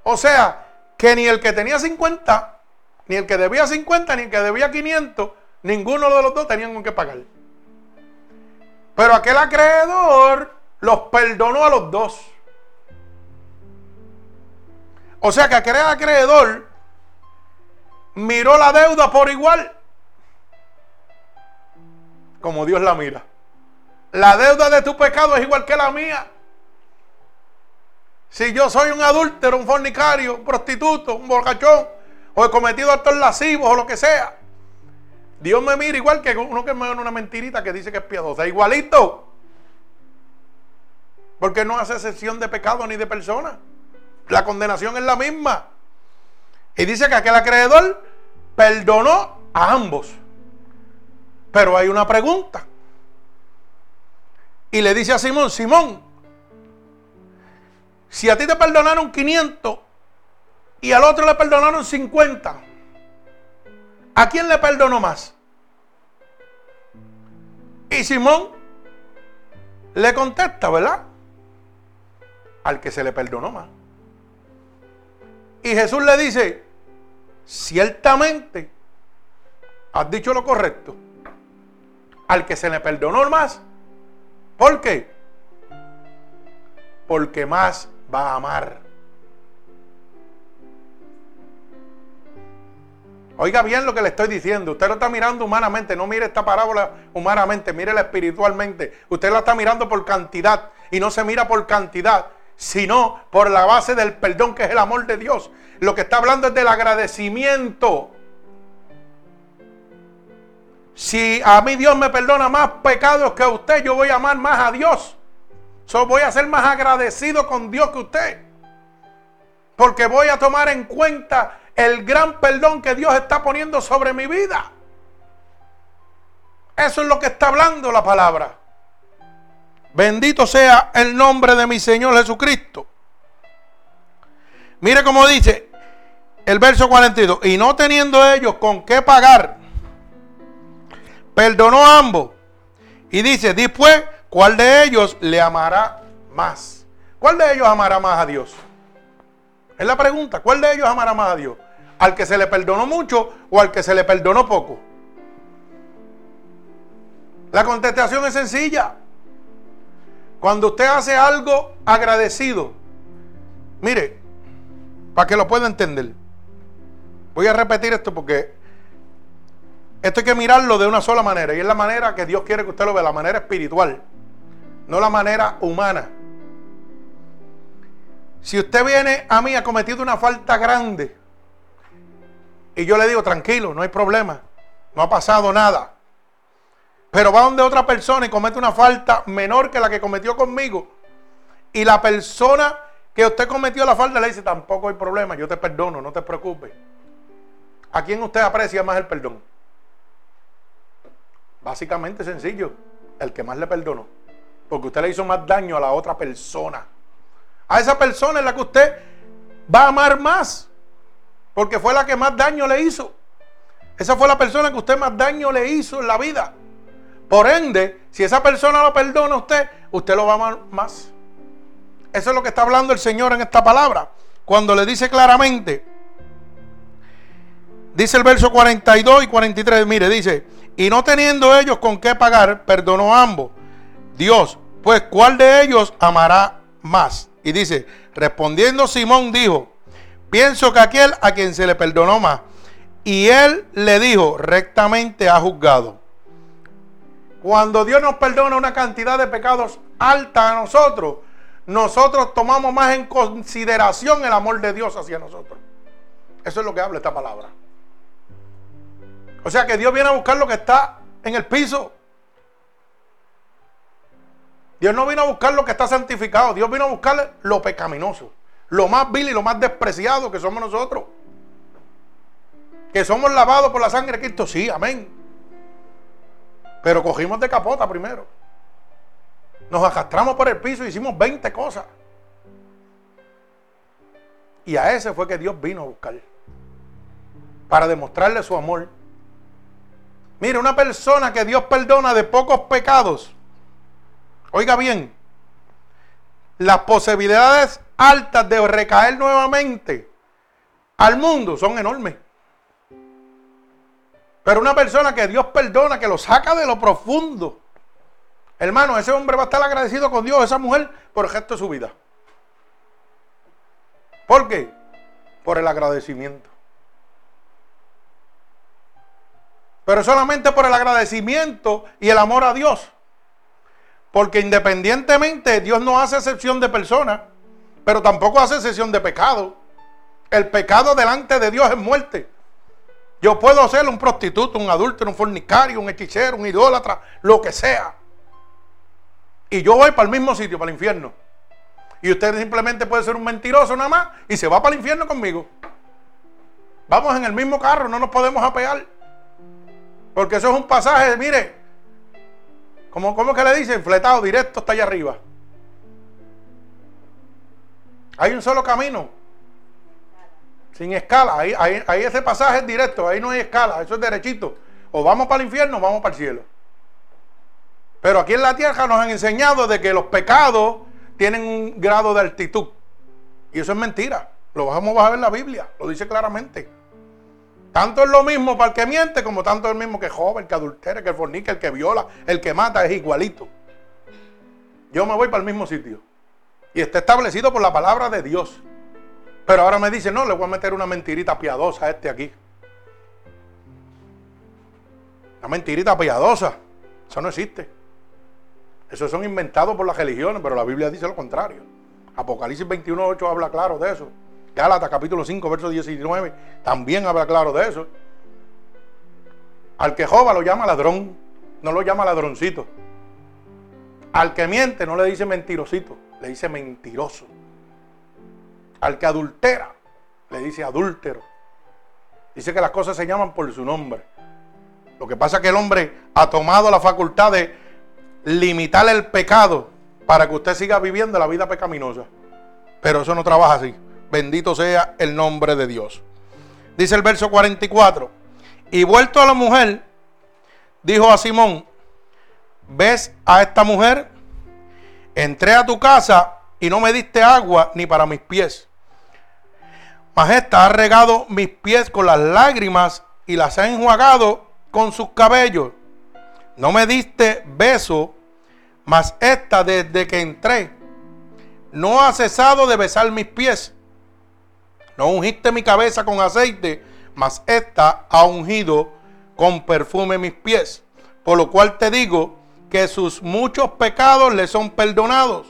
O sea, que ni el que tenía 50, ni el que debía 50, ni el que debía 500, ninguno de los dos tenían con qué pagar. Pero aquel acreedor los perdonó a los dos. O sea que aquel acreedor miró la deuda por igual. Como Dios la mira. La deuda de tu pecado es igual que la mía. Si yo soy un adúltero, un fornicario, un prostituto, un borrachón, o he cometido actos lascivos o lo que sea, Dios me mira igual que uno que me da una mentirita que dice que es piadosa. Igualito. Porque no hace excepción de pecado ni de persona. La condenación es la misma. Y dice que aquel acreedor perdonó a ambos. Pero hay una pregunta. Y le dice a Simón, Simón, si a ti te perdonaron 500 y al otro le perdonaron 50, ¿a quién le perdonó más? Y Simón le contesta, ¿verdad? Al que se le perdonó más. Y Jesús le dice, ciertamente, has dicho lo correcto. Al que se le perdonó más. Porque más va a amar. Oiga bien lo que le estoy diciendo. Usted lo está mirando humanamente. No mire esta parábola humanamente. Mírela espiritualmente. Usted la está mirando por cantidad. Y no se mira por cantidad. Sino por la base del perdón que es el amor de Dios. Lo que está hablando es del agradecimiento. Si a mí Dios me perdona más pecados que a usted, yo voy a amar más a Dios. So, voy a ser más agradecido con Dios que usted. Porque voy a tomar en cuenta el gran perdón que Dios está poniendo sobre mi vida. Eso es lo que está hablando la palabra. Bendito sea el nombre de mi Señor Jesucristo. Mire cómo dice el verso 42. Y no teniendo ellos con qué pagar, perdonó a ambos. Y dice, después ¿Cuál de ellos le amará más? ¿Cuál de ellos amará más a Dios? Es la pregunta. ¿Cuál de ellos amará más a Dios? ¿Al que se le perdonó mucho o al que se le perdonó poco? La contestación es sencilla. Cuando usted hace algo agradecido, mire, para que lo pueda entender, voy a repetir esto porque esto hay que mirarlo de una sola manera y es la manera que Dios quiere que usted lo vea, la manera espiritual no la manera humana. Si usted viene a mí ha cometido una falta grande y yo le digo, tranquilo, no hay problema, no ha pasado nada. Pero va donde otra persona y comete una falta menor que la que cometió conmigo. Y la persona que usted cometió la falta le dice, tampoco hay problema, yo te perdono, no te preocupes. ¿A quién usted aprecia más el perdón? Básicamente sencillo, el que más le perdonó. Porque usted le hizo más daño a la otra persona. A esa persona es la que usted va a amar más. Porque fue la que más daño le hizo. Esa fue la persona que usted más daño le hizo en la vida. Por ende, si esa persona lo perdona a usted, usted lo va a amar más. Eso es lo que está hablando el Señor en esta palabra. Cuando le dice claramente, dice el verso 42 y 43, mire, dice, y no teniendo ellos con qué pagar, perdonó a ambos Dios, pues ¿cuál de ellos amará más? Y dice, respondiendo Simón dijo, pienso que aquel a quien se le perdonó más. Y él le dijo, rectamente ha juzgado. Cuando Dios nos perdona una cantidad de pecados alta a nosotros, nosotros tomamos más en consideración el amor de Dios hacia nosotros. Eso es lo que habla esta palabra. O sea que Dios viene a buscar lo que está en el piso. Dios no vino a buscar lo que está santificado. Dios vino a buscar lo pecaminoso. Lo más vil y lo más despreciado que somos nosotros. Que somos lavados por la sangre de Cristo. Sí, amén. Pero cogimos de capota primero. Nos arrastramos por el piso y hicimos 20 cosas. Y a ese fue que Dios vino a buscar. Para demostrarle su amor. Mire, una persona que Dios perdona de pocos pecados. Oiga bien, las posibilidades altas de recaer nuevamente al mundo son enormes. Pero una persona que Dios perdona, que lo saca de lo profundo, hermano, ese hombre va a estar agradecido con Dios, esa mujer, por el resto de su vida. ¿Por qué? Por el agradecimiento. Pero solamente por el agradecimiento y el amor a Dios. Porque independientemente Dios no hace excepción de personas, pero tampoco hace excepción de pecado. El pecado delante de Dios es muerte. Yo puedo ser un prostituto, un adulto, un fornicario, un hechicero, un idólatra, lo que sea. Y yo voy para el mismo sitio, para el infierno. Y usted simplemente puede ser un mentiroso nada más y se va para el infierno conmigo. Vamos en el mismo carro, no nos podemos apear. Porque eso es un pasaje, mire, como, ¿cómo que le dicen? Fletado, directo hasta allá arriba. Hay un solo camino. Sin escala. Ahí, ahí, ese pasaje es directo, ahí no hay escala, eso es derechito. O vamos para el infierno o vamos para el cielo. Pero aquí en la tierra nos han enseñado de que los pecados tienen un grado de altitud. Y eso es mentira. Lo vamos a ver en la Biblia, lo dice claramente. Tanto es lo mismo para el que miente como tanto es lo mismo que joven, que adultera, que fornica, el que viola, el que mata, es igualito. Yo me voy para el mismo sitio. Y está establecido por la palabra de Dios. Pero ahora me dice, no, le voy a meter una mentirita piadosa a este aquí. Una mentirita piadosa. Eso no existe. Eso son inventados por las religiones, pero la Biblia dice lo contrario. Apocalipsis 21.8 habla claro de eso. Gálatas capítulo 5, verso 19, también habla claro de eso. Al que joba lo llama ladrón, no lo llama ladroncito. Al que miente no le dice mentirosito, le dice mentiroso. Al que adultera le dice adúltero. Dice que las cosas se llaman por su nombre. Lo que pasa es que el hombre ha tomado la facultad de limitar el pecado para que usted siga viviendo la vida pecaminosa. Pero eso no trabaja así. Bendito sea el nombre de Dios. Dice el verso 44. Y vuelto a la mujer, dijo a Simón, ¿ves a esta mujer? Entré a tu casa y no me diste agua ni para mis pies. Mas esta ha regado mis pies con las lágrimas y las ha enjuagado con sus cabellos. No me diste beso, mas esta desde que entré no ha cesado de besar mis pies. No ungiste mi cabeza con aceite, mas esta ha ungido con perfume mis pies. Por lo cual te digo que sus muchos pecados le son perdonados,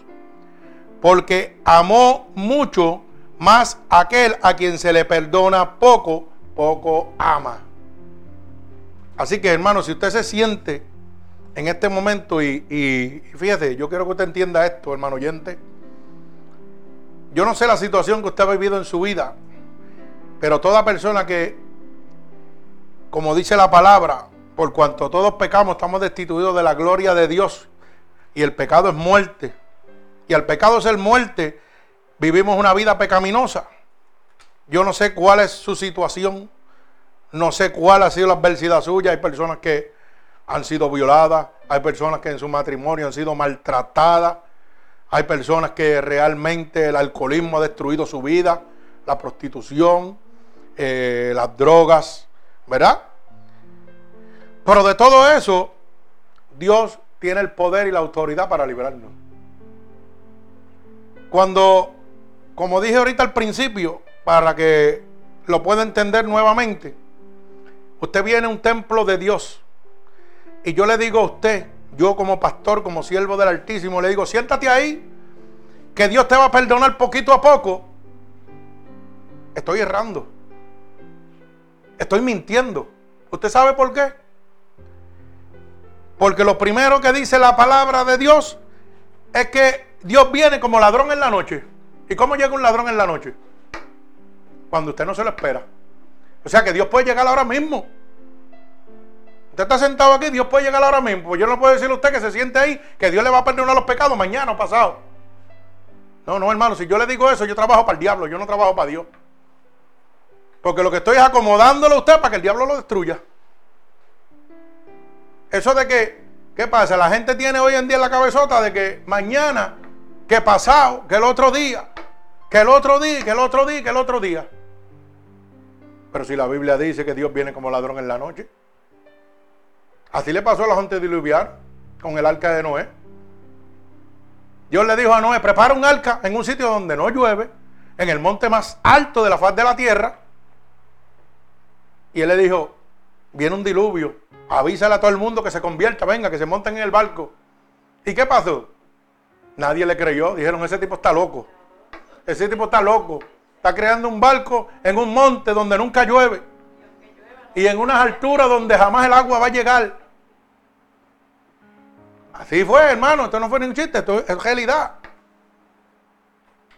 porque amó mucho más aquel a quien se le perdona poco, poco ama. Así que hermano, si usted se siente en este momento y, y fíjese, yo quiero que usted entienda esto, hermano oyente yo no sé la situación que usted ha vivido en su vida, pero toda persona que, como dice la palabra, por cuanto todos pecamos, estamos destituidos de la gloria de Dios. Y el pecado es muerte. Y al pecado ser muerte, vivimos una vida pecaminosa. Yo no sé cuál es su situación. No sé cuál ha sido la adversidad suya. Hay personas que han sido violadas. Hay personas que en su matrimonio han sido maltratadas. Hay personas que realmente el alcoholismo ha destruido su vida, la prostitución, eh, las drogas, ¿verdad? Pero de todo eso, Dios tiene el poder y la autoridad para librarnos. Cuando, como dije ahorita al principio, para que lo pueda entender nuevamente, usted viene a un templo de Dios y yo le digo a usted, yo como pastor, como siervo del Altísimo, le digo, siéntate ahí, que Dios te va a perdonar poquito a poco. Estoy errando. Estoy mintiendo. ¿Usted sabe por qué? Porque lo primero que dice la palabra de Dios es que Dios viene como ladrón en la noche. ¿Y cómo llega un ladrón en la noche? Cuando usted no se lo espera. O sea que Dios puede llegar ahora mismo. Usted está sentado aquí, Dios puede llegar ahora mismo. Pues yo no puedo decirle a usted que se siente ahí, que Dios le va a perdonar los pecados mañana o pasado. No, no, hermano, si yo le digo eso, yo trabajo para el diablo, yo no trabajo para Dios. Porque lo que estoy es acomodándolo a usted para que el diablo lo destruya. Eso de que, ¿qué pasa? La gente tiene hoy en día la cabezota de que mañana, que pasado, que el otro día, que el otro día, que el otro día, que el otro día. Pero si la Biblia dice que Dios viene como ladrón en la noche. Así le pasó a la gente diluviar con el arca de Noé. Dios le dijo a Noé, prepara un arca en un sitio donde no llueve, en el monte más alto de la faz de la tierra. Y él le dijo, viene un diluvio, avísale a todo el mundo que se convierta, venga, que se monten en el barco. ¿Y qué pasó? Nadie le creyó, dijeron, ese tipo está loco. Ese tipo está loco. Está creando un barco en un monte donde nunca llueve. Y en unas alturas donde jamás el agua va a llegar. Así fue, hermano. Esto no fue ni un chiste, esto es realidad.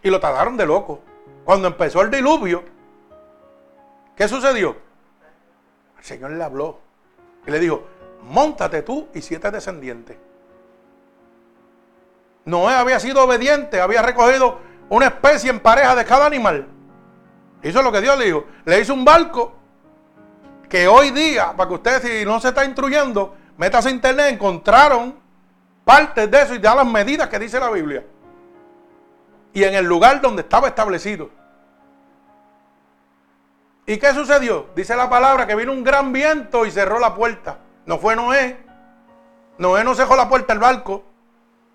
Y lo trataron de loco. Cuando empezó el diluvio, ¿qué sucedió? El Señor le habló y le dijo, montate tú y siete descendientes. Noé había sido obediente, había recogido una especie en pareja de cada animal. Hizo lo que Dios le dijo. Le hizo un barco que hoy día, para que usted si no se está instruyendo, metas a internet, encontraron partes de eso y da las medidas que dice la Biblia. Y en el lugar donde estaba establecido. ¿Y qué sucedió? Dice la palabra que vino un gran viento y cerró la puerta. No fue Noé. Noé no cerró la puerta del barco.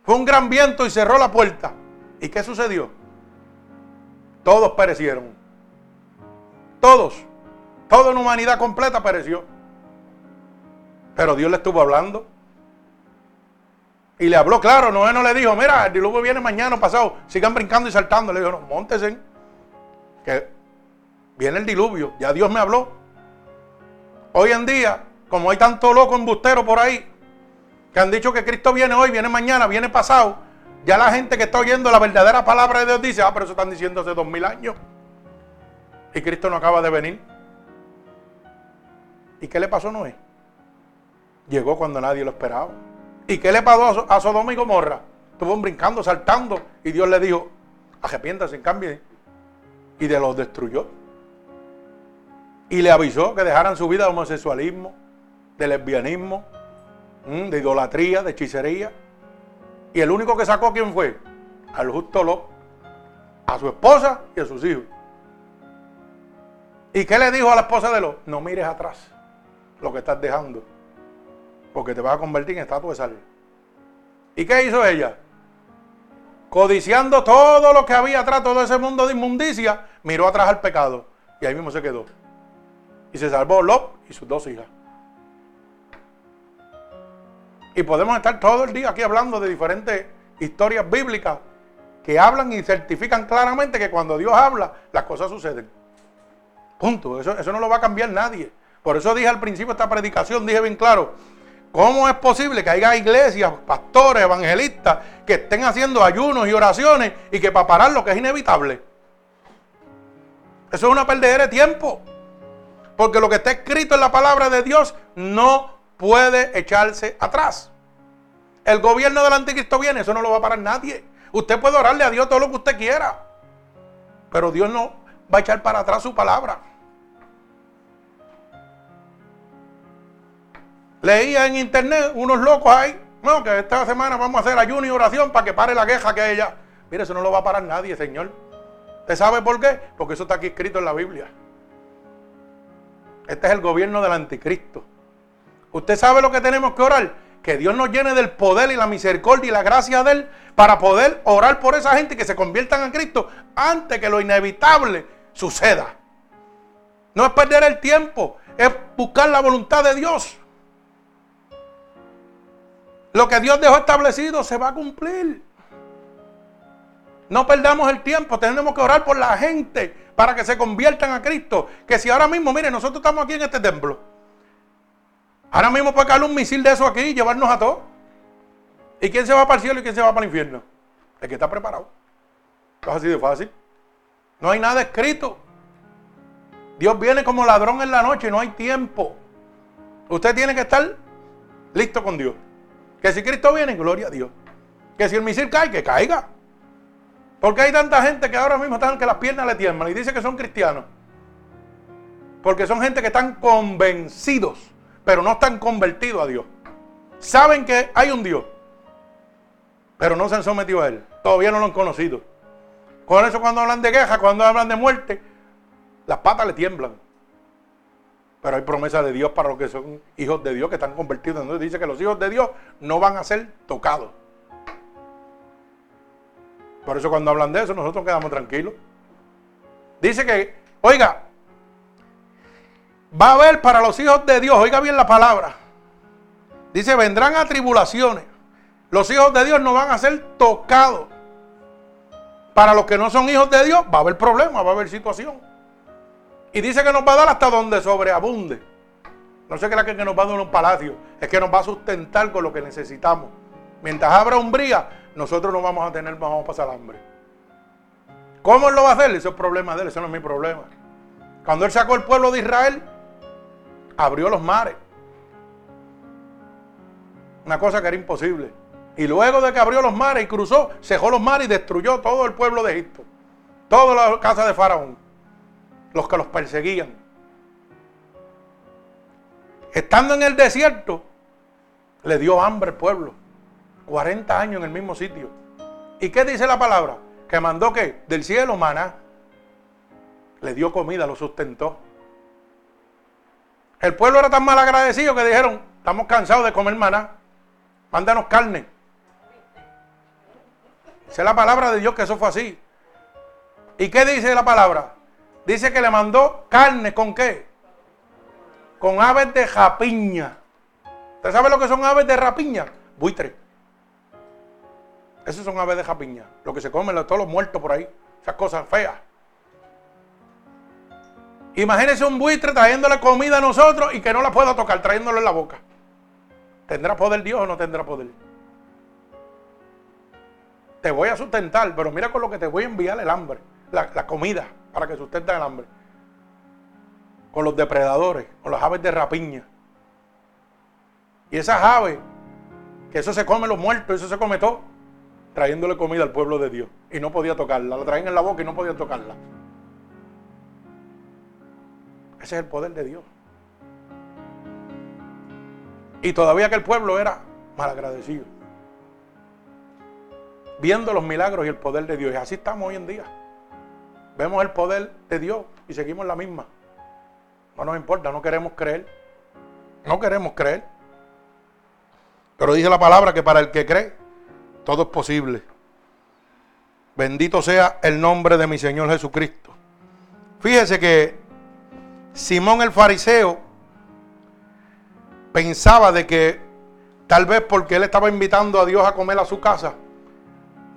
Fue un gran viento y cerró la puerta. ¿Y qué sucedió? Todos perecieron. Todos. Toda una humanidad completa pereció. Pero Dios le estuvo hablando. Y le habló claro, Noé no le dijo, mira, el diluvio viene mañana pasado, sigan brincando y saltando. Le dijo, no, montesen, que viene el diluvio, ya Dios me habló. Hoy en día, como hay tanto loco embustero por ahí, que han dicho que Cristo viene hoy, viene mañana, viene pasado, ya la gente que está oyendo la verdadera palabra de Dios dice, ah, pero eso están diciendo hace dos mil años. Y Cristo no acaba de venir. ¿Y qué le pasó a Noé? Llegó cuando nadie lo esperaba. ¿Y qué le pasó a Sodoma y Gomorra? Estuvo brincando, saltando. Y Dios le dijo, arrepiéntase, cambie. Y de los destruyó. Y le avisó que dejaran su vida de homosexualismo, de lesbianismo, de idolatría, de hechicería. Y el único que sacó, ¿quién fue? Al justo Lot, a su esposa y a sus hijos. ¿Y qué le dijo a la esposa de Lot? No mires atrás lo que estás dejando porque te vas a convertir en estatua de sal. ¿Y qué hizo ella? Codiciando todo lo que había atrás, todo ese mundo de inmundicia, miró atrás al pecado. Y ahí mismo se quedó. Y se salvó Lot y sus dos hijas. Y podemos estar todo el día aquí hablando de diferentes historias bíblicas que hablan y certifican claramente que cuando Dios habla, las cosas suceden. Punto. Eso, eso no lo va a cambiar nadie. Por eso dije al principio de esta predicación, dije bien claro, ¿Cómo es posible que haya iglesias, pastores, evangelistas que estén haciendo ayunos y oraciones y que para parar lo que es inevitable? Eso es una perdedera de tiempo. Porque lo que está escrito en la palabra de Dios no puede echarse atrás. El gobierno del anticristo viene, eso no lo va a parar nadie. Usted puede orarle a Dios todo lo que usted quiera. Pero Dios no va a echar para atrás su palabra. Leía en internet unos locos ahí, no, que esta semana vamos a hacer ayuno y oración para que pare la queja que allá. Mire, eso no lo va a parar nadie, Señor. ¿Usted sabe por qué? Porque eso está aquí escrito en la Biblia. Este es el gobierno del anticristo. ¿Usted sabe lo que tenemos que orar? Que Dios nos llene del poder y la misericordia y la gracia de Él para poder orar por esa gente que se conviertan en Cristo antes que lo inevitable suceda. No es perder el tiempo, es buscar la voluntad de Dios. Lo que Dios dejó establecido se va a cumplir. No perdamos el tiempo, tenemos que orar por la gente para que se conviertan a Cristo. Que si ahora mismo, mire, nosotros estamos aquí en este templo. Ahora mismo puede caer un misil de eso aquí y llevarnos a todos. ¿Y quién se va para el cielo y quién se va para el infierno? El que está preparado. Es así de fácil. No hay nada escrito. Dios viene como ladrón en la noche, no hay tiempo. Usted tiene que estar listo con Dios. Que si Cristo viene, gloria a Dios. Que si el misil cae, que caiga. Porque hay tanta gente que ahora mismo están que las piernas le tiemblan y dice que son cristianos. Porque son gente que están convencidos, pero no están convertidos a Dios. Saben que hay un Dios, pero no se han sometido a Él. Todavía no lo han conocido. Con eso cuando hablan de guerra, cuando hablan de muerte, las patas le tiemblan. Pero hay promesa de Dios para los que son hijos de Dios, que están convertidos. Entonces dice que los hijos de Dios no van a ser tocados. Por eso cuando hablan de eso, nosotros quedamos tranquilos. Dice que, oiga, va a haber para los hijos de Dios, oiga bien la palabra. Dice, vendrán a tribulaciones. Los hijos de Dios no van a ser tocados. Para los que no son hijos de Dios, va a haber problemas, va a haber situación. Y dice que nos va a dar hasta donde sobreabunde. No sé qué es que nos va a dar un palacio, es que nos va a sustentar con lo que necesitamos. Mientras abra umbría, nosotros no vamos a tener, vamos a pasar hambre. ¿Cómo él lo va a hacer? Eso es problema de él, eso no es mi problema. Cuando él sacó el pueblo de Israel, abrió los mares. Una cosa que era imposible. Y luego de que abrió los mares y cruzó, cejó los mares y destruyó todo el pueblo de Egipto. Toda la casa de Faraón. Los que los perseguían. Estando en el desierto, le dio hambre al pueblo. 40 años en el mismo sitio. ¿Y qué dice la palabra? Que mandó que del cielo maná. Le dio comida, lo sustentó. El pueblo era tan mal agradecido que dijeron, estamos cansados de comer maná. Mándanos carne. Esa es la palabra de Dios que eso fue así. ¿Y qué dice la palabra? Dice que le mandó carne con qué? Con aves de rapiña. ¿Usted sabe lo que son aves de rapiña? Buitre. Esos son aves de japiña. Lo que se comen todos los muertos por ahí. Esas cosas feas. Imagínese un buitre trayéndole comida a nosotros y que no la pueda tocar, trayéndolo en la boca. ¿Tendrá poder Dios o no tendrá poder? Te voy a sustentar, pero mira con lo que te voy a enviar el hambre, la, la comida, para que sustenten el hambre. Con los depredadores, con las aves de rapiña. Y esas aves, que eso se come los muertos, eso se come todo trayéndole comida al pueblo de Dios y no podía tocarla. La traían en la boca y no podía tocarla. Ese es el poder de Dios. Y todavía que el pueblo era malagradecido. Viendo los milagros y el poder de Dios. Y así estamos hoy en día. Vemos el poder de Dios y seguimos la misma. No nos importa, no queremos creer. No queremos creer. Pero dice la palabra que para el que cree, todo es posible. Bendito sea el nombre de mi Señor Jesucristo. Fíjese que Simón el fariseo pensaba de que tal vez porque él estaba invitando a Dios a comer a su casa,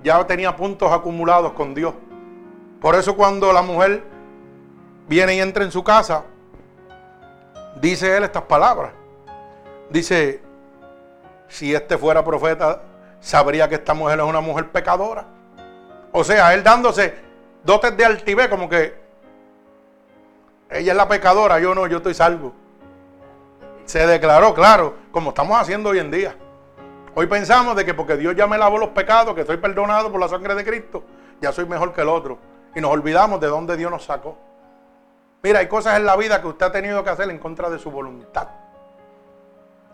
ya tenía puntos acumulados con Dios. Por eso cuando la mujer viene y entra en su casa, dice él estas palabras. Dice, si este fuera profeta, sabría que esta mujer es una mujer pecadora. O sea, él dándose dotes de altivez, como que ella es la pecadora, yo no, yo estoy salvo. Se declaró, claro, como estamos haciendo hoy en día. Hoy pensamos de que porque Dios ya me lavó los pecados, que estoy perdonado por la sangre de Cristo, ya soy mejor que el otro. Y nos olvidamos de dónde Dios nos sacó. Mira, hay cosas en la vida que usted ha tenido que hacer en contra de su voluntad.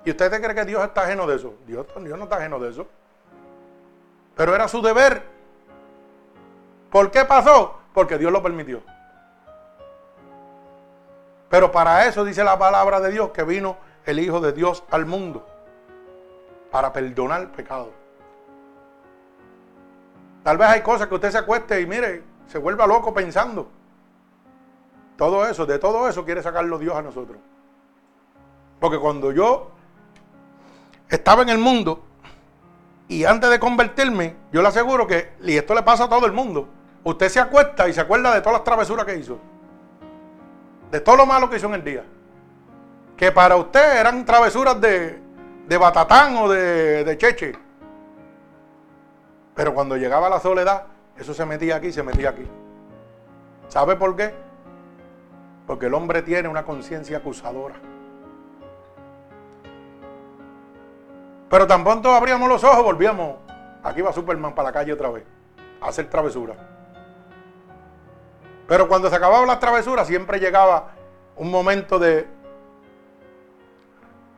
¿Y usted cree que Dios está ajeno de eso? Dios, Dios no está ajeno de eso. Pero era su deber. ¿Por qué pasó? Porque Dios lo permitió. Pero para eso dice la palabra de Dios que vino el Hijo de Dios al mundo. Para perdonar el pecado. Tal vez hay cosas que usted se acueste y mire, se vuelva loco pensando. Todo eso, de todo eso quiere sacarlo Dios a nosotros. Porque cuando yo estaba en el mundo, y antes de convertirme, yo le aseguro que, y esto le pasa a todo el mundo, usted se acuesta y se acuerda de todas las travesuras que hizo. De todo lo malo que hizo en el día. Que para usted eran travesuras de, de batatán o de, de cheche. Pero cuando llegaba la soledad, eso se metía aquí, se metía aquí. ¿Sabe por qué? Porque el hombre tiene una conciencia acusadora. Pero tan pronto abríamos los ojos, volvíamos. Aquí va Superman para la calle otra vez. a hacer travesuras. Pero cuando se acababan las travesuras, siempre llegaba un momento de,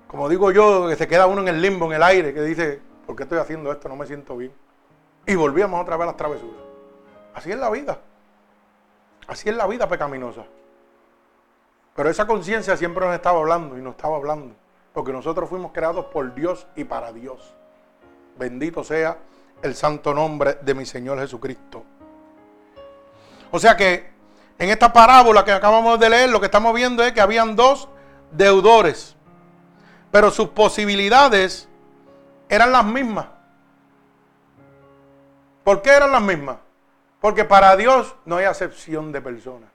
como digo yo, que se queda uno en el limbo, en el aire, que dice, ¿por qué estoy haciendo esto? No me siento bien. Y volvíamos otra vez a las travesuras. Así es la vida. Así es la vida pecaminosa. Pero esa conciencia siempre nos estaba hablando y nos estaba hablando. Porque nosotros fuimos creados por Dios y para Dios. Bendito sea el santo nombre de mi Señor Jesucristo. O sea que en esta parábola que acabamos de leer, lo que estamos viendo es que habían dos deudores. Pero sus posibilidades eran las mismas. ¿Por qué eran las mismas? Porque para Dios no hay acepción de personas.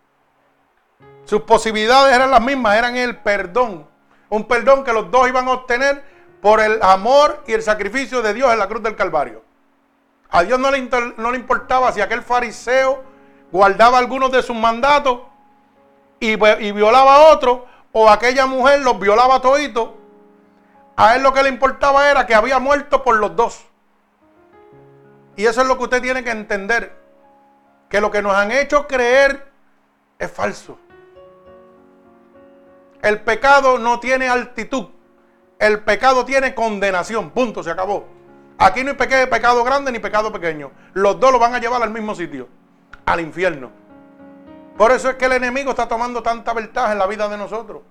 Sus posibilidades eran las mismas, eran el perdón. Un perdón que los dos iban a obtener por el amor y el sacrificio de Dios en la cruz del Calvario. A Dios no le, no le importaba si aquel fariseo guardaba algunos de sus mandatos y, violaba a otros, o aquella mujer los violaba toditos. A él lo que le importaba era que había muerto por los dos. Y eso es lo que usted tiene que entender. Que lo que nos han hecho creer es falso. El pecado no tiene altitud. El pecado tiene condenación. Punto, se acabó. Aquí no hay pecado grande ni pecado pequeño. Los dos lo van a llevar al mismo sitio, al infierno. Por eso es que el enemigo está tomando tanta ventaja en la vida de nosotros.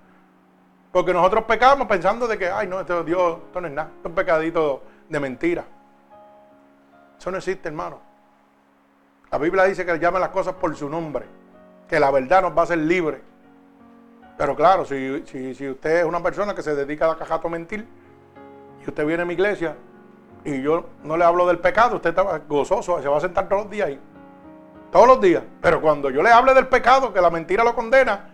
Porque nosotros pecamos pensando de que, ay, no, esto, Dios, esto no es nada. Esto es un pecadito de mentira. Eso no existe, hermano. La Biblia dice que llame las cosas por su nombre. Que la verdad nos va a hacer libre. Pero claro, si, usted es una persona que se dedica a la cajato mentir y usted viene a mi iglesia y yo no le hablo del pecado, usted está gozoso, se va a sentar todos los días ahí. Todos los días. Pero cuando yo le hable del pecado, que la mentira lo condena,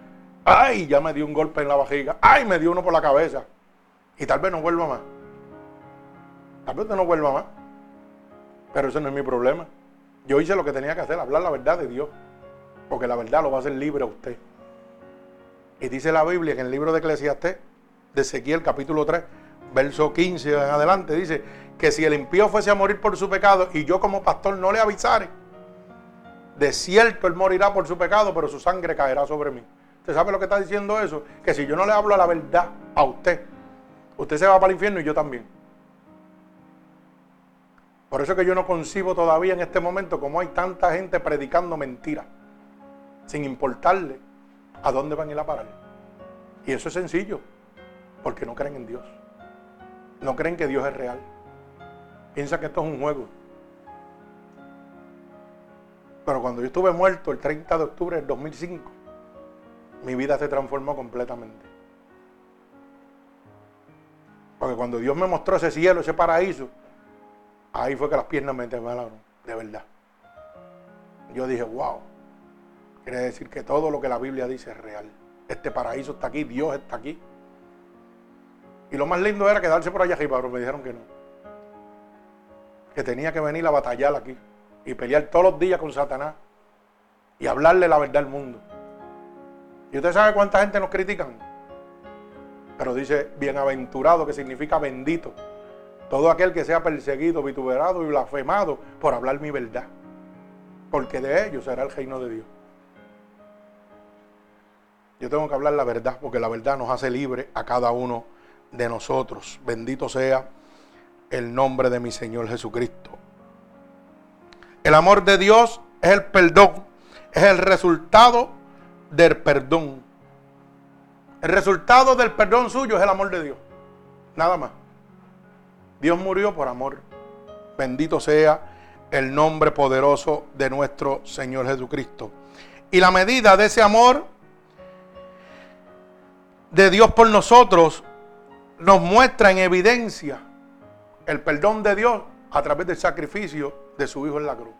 ay, ya me dio un golpe en la vajiga, ay, me dio uno por la cabeza. Y tal vez no vuelva más. Tal vez no vuelva más. Pero ese no es mi problema. Yo hice lo que tenía que hacer, hablar la verdad de Dios. Porque la verdad lo va a hacer libre a usted. Y dice la Biblia en el libro de Eclesiastés, de Ezequiel capítulo 3, verso 15 en adelante, dice que si el impío fuese a morir por su pecado y yo como pastor no le avisare, de cierto él morirá por su pecado, pero su sangre caerá sobre mí. ¿Usted sabe lo que está diciendo eso? Que si yo no le hablo la verdad a usted, usted se va para el infierno y yo también. Por eso que yo no concibo todavía en este momento como hay tanta gente predicando mentiras, sin importarle ¿a dónde van a ir a parar? Y eso es sencillo, porque no creen en Dios. No creen que Dios es real. Piensan que esto es un juego. Pero cuando yo estuve muerto el 30 de octubre del 2005, mi vida se transformó completamente. Porque cuando Dios me mostró ese cielo, ese paraíso, ahí fue que las piernas me temblaron, de verdad. Yo dije, wow, Quiere decir que todo lo que la Biblia dice es real. Este paraíso está aquí, Dios está aquí. Y lo más lindo era quedarse por allá arriba, pero me dijeron que no. Que tenía que venir a batallar aquí y pelear todos los días con Satanás y hablarle la verdad al mundo. ¿Y usted sabe cuánta gente nos critican? Pero dice bienaventurado, que significa bendito. Todo aquel que sea perseguido, vituperado y blasfemado por hablar mi verdad. Porque de ellos será el reino de Dios. Yo tengo que hablar la verdad porque la verdad nos hace libre a cada uno de nosotros. Bendito sea el nombre de mi Señor Jesucristo. El amor de Dios es el perdón, es el resultado del perdón. El resultado del perdón suyo es el amor de Dios. Nada más. Dios murió por amor. Bendito sea el nombre poderoso de nuestro Señor Jesucristo. Y la medida de ese amor de Dios por nosotros nos muestra en evidencia el perdón de Dios a través del sacrificio de su Hijo en la cruz.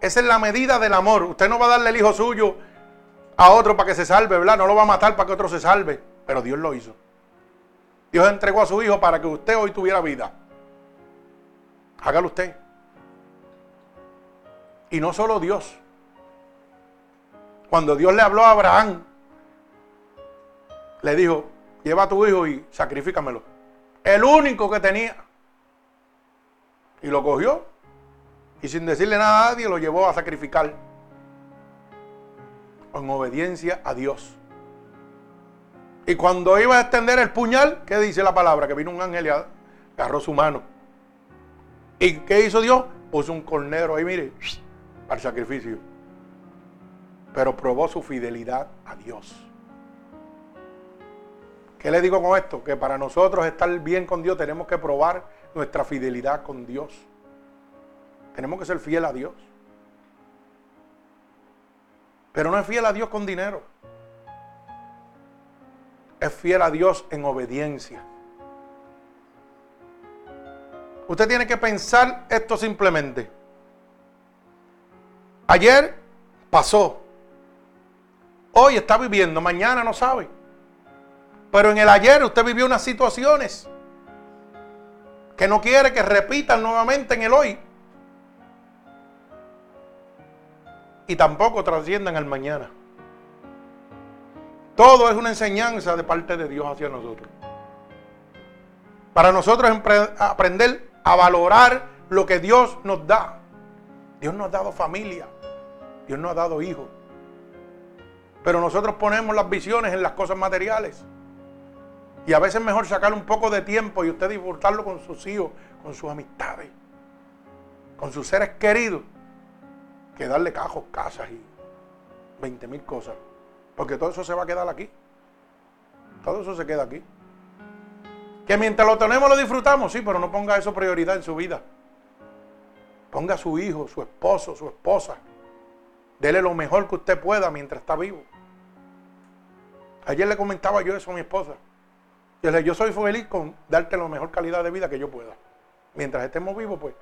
Esa es la medida del amor. Usted no va a darle el Hijo suyo a otro para que se salve, ¿verdad? No lo va a matar para que otro se salve. Pero Dios lo hizo. Dios entregó a su Hijo para que usted hoy tuviera vida. Hágalo usted. Y no solo Dios. Cuando Dios le habló a Abraham le dijo, lleva a tu hijo y sacrifícamelo. El único que tenía. Y lo cogió Y sin decirle nada a nadie lo llevó a sacrificar. En obediencia a Dios. Y cuando iba a extender el puñal, ¿qué dice la palabra? Que vino un ángel y agarró su mano. ¿Y qué hizo Dios? Puso un cornero ahí, mire, para el sacrificio. Pero probó su fidelidad a Dios. ¿Qué le digo con esto? Que para nosotros estar bien con Dios tenemos que probar nuestra fidelidad con Dios. Tenemos que ser fiel a Dios. Pero no es fiel a Dios con dinero es fiel a Dios en obediencia. Usted tiene que pensar esto simplemente. Ayer pasó. Hoy está viviendo, mañana no sabe. Pero en el ayer usted vivió unas situaciones que no quiere que repitan nuevamente en el hoy. Y tampoco trasciendan al mañana. Todo es una enseñanza de parte de Dios hacia nosotros. Para nosotros aprender a valorar lo que Dios nos da. Dios nos ha dado familia. Dios nos ha dado hijos. Pero nosotros ponemos las visiones en las cosas materiales. Y a veces es mejor sacar un poco de tiempo y usted disfrutarlo con sus hijos, con sus amistades, con sus seres queridos, que darle cajos, casas y 20 mil cosas. Porque todo eso se va a quedar aquí. Todo eso se queda aquí. Que mientras lo tenemos lo disfrutamos, sí, pero no ponga eso prioridad en su vida. Ponga a su hijo, su esposo, su esposa. Dele lo mejor que usted pueda mientras está vivo. Ayer le comentaba yo eso a mi esposa. Yo le yo soy feliz con darte la mejor calidad de vida que yo pueda. Mientras estemos vivos, pues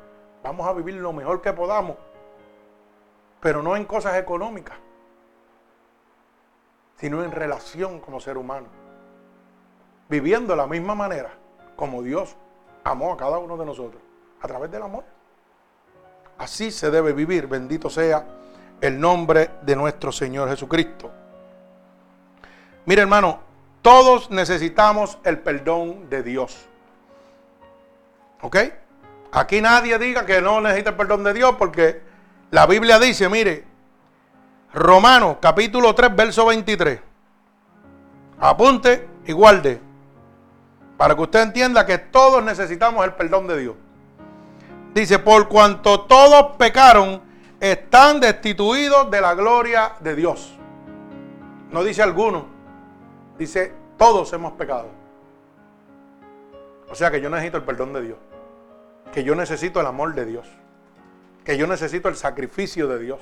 vamos a vivir lo mejor que podamos. Pero no en cosas económicas sino en relación como ser humano. Viviendo de la misma manera como Dios amó a cada uno de nosotros, a través del amor. Así se debe vivir, bendito sea el nombre de nuestro Señor Jesucristo. Mire hermano, todos necesitamos el perdón de Dios. ¿Ok? Aquí nadie diga que no necesita el perdón de Dios porque la Biblia dice, mire, Romanos capítulo 3, verso 23. Apunte y guarde. Para que usted entienda que todos necesitamos el perdón de Dios. Dice, por cuanto todos pecaron, están destituidos de la gloria de Dios. No dice alguno, dice todos hemos pecado. O sea que yo necesito el perdón de Dios. Que yo necesito el amor de Dios. Que yo necesito el sacrificio de Dios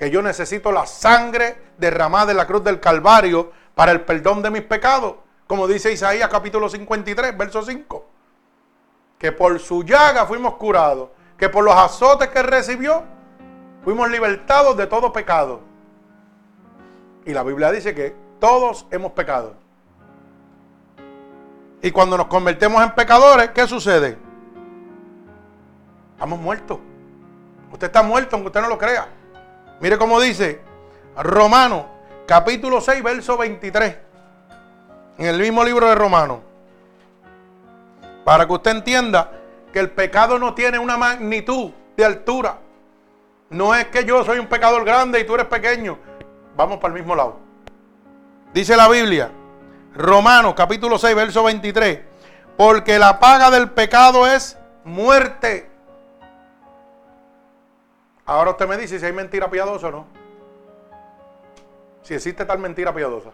que yo necesito la sangre derramada en la cruz del Calvario para el perdón de mis pecados, como dice Isaías capítulo 53, verso 5. Que por su llaga fuimos curados, que por los azotes que recibió fuimos libertados de todo pecado. Y la Biblia dice que todos hemos pecado. Y cuando nos convertimos en pecadores, ¿qué sucede? Estamos muertos. Usted está muerto aunque usted no lo crea. Mire cómo dice Romano, capítulo 6, verso 23. En el mismo libro de Romano. Para que usted entienda que el pecado no tiene una magnitud de altura. No es que yo soy un pecador grande y tú eres pequeño. Vamos para el mismo lado. Dice la Biblia, Romano capítulo 6, verso 23. Porque la paga del pecado es muerte. Ahora usted me dice si hay mentira piadosa o no. Si existe tal mentira piadosa.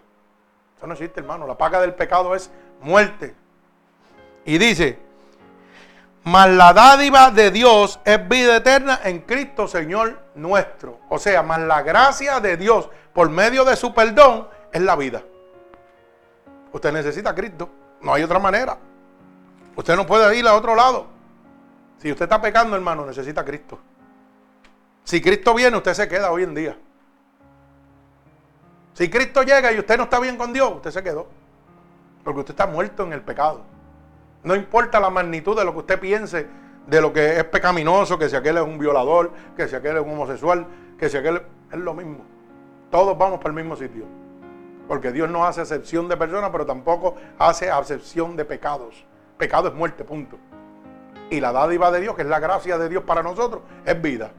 Eso no existe, hermano. La paga del pecado es muerte. Y dice, mas la dádiva de Dios es vida eterna en Cristo Señor nuestro. O sea, más la gracia de Dios por medio de su perdón es la vida. Usted necesita a Cristo. No hay otra manera. Usted no puede ir a otro lado. Si usted está pecando, hermano, necesita a Cristo. Si Cristo viene, usted se queda hoy en día. Si Cristo llega y usted no está bien con Dios, usted se quedó. Porque usted está muerto en el pecado. No importa la magnitud de lo que usted piense de lo que es pecaminoso, que si aquel es un violador, que si aquel es un homosexual, que si aquel es lo mismo. Todos vamos para el mismo sitio. Porque Dios no hace excepción de personas, pero tampoco hace acepción de pecados. Pecado es muerte, punto. Y la dádiva de Dios, que es la gracia de Dios para nosotros, es vida.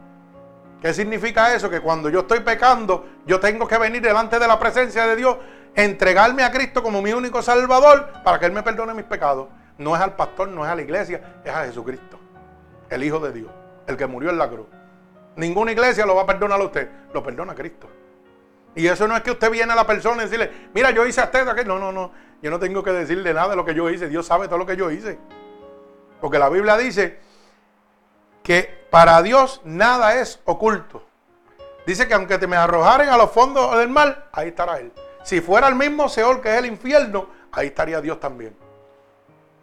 ¿Qué significa eso? Que cuando yo estoy pecando, yo tengo que venir delante de la presencia de Dios, entregarme a Cristo como mi único Salvador para que Él me perdone mis pecados. No es al pastor, no es a la iglesia, es a Jesucristo, el Hijo de Dios, el que murió en la cruz. Ninguna iglesia lo va a perdonar a usted, lo perdona Cristo. Y eso no es que usted viene a la persona y decirle, mira, yo hice hasta esto, no, no, no, yo no tengo que decirle nada de lo que yo hice, Dios sabe todo lo que yo hice. Porque la Biblia dice que para Dios nada es oculto. Dice que aunque te me arrojaren a los fondos del mar, ahí estará Él. Si fuera el mismo Seol que es el infierno, ahí estaría Dios también.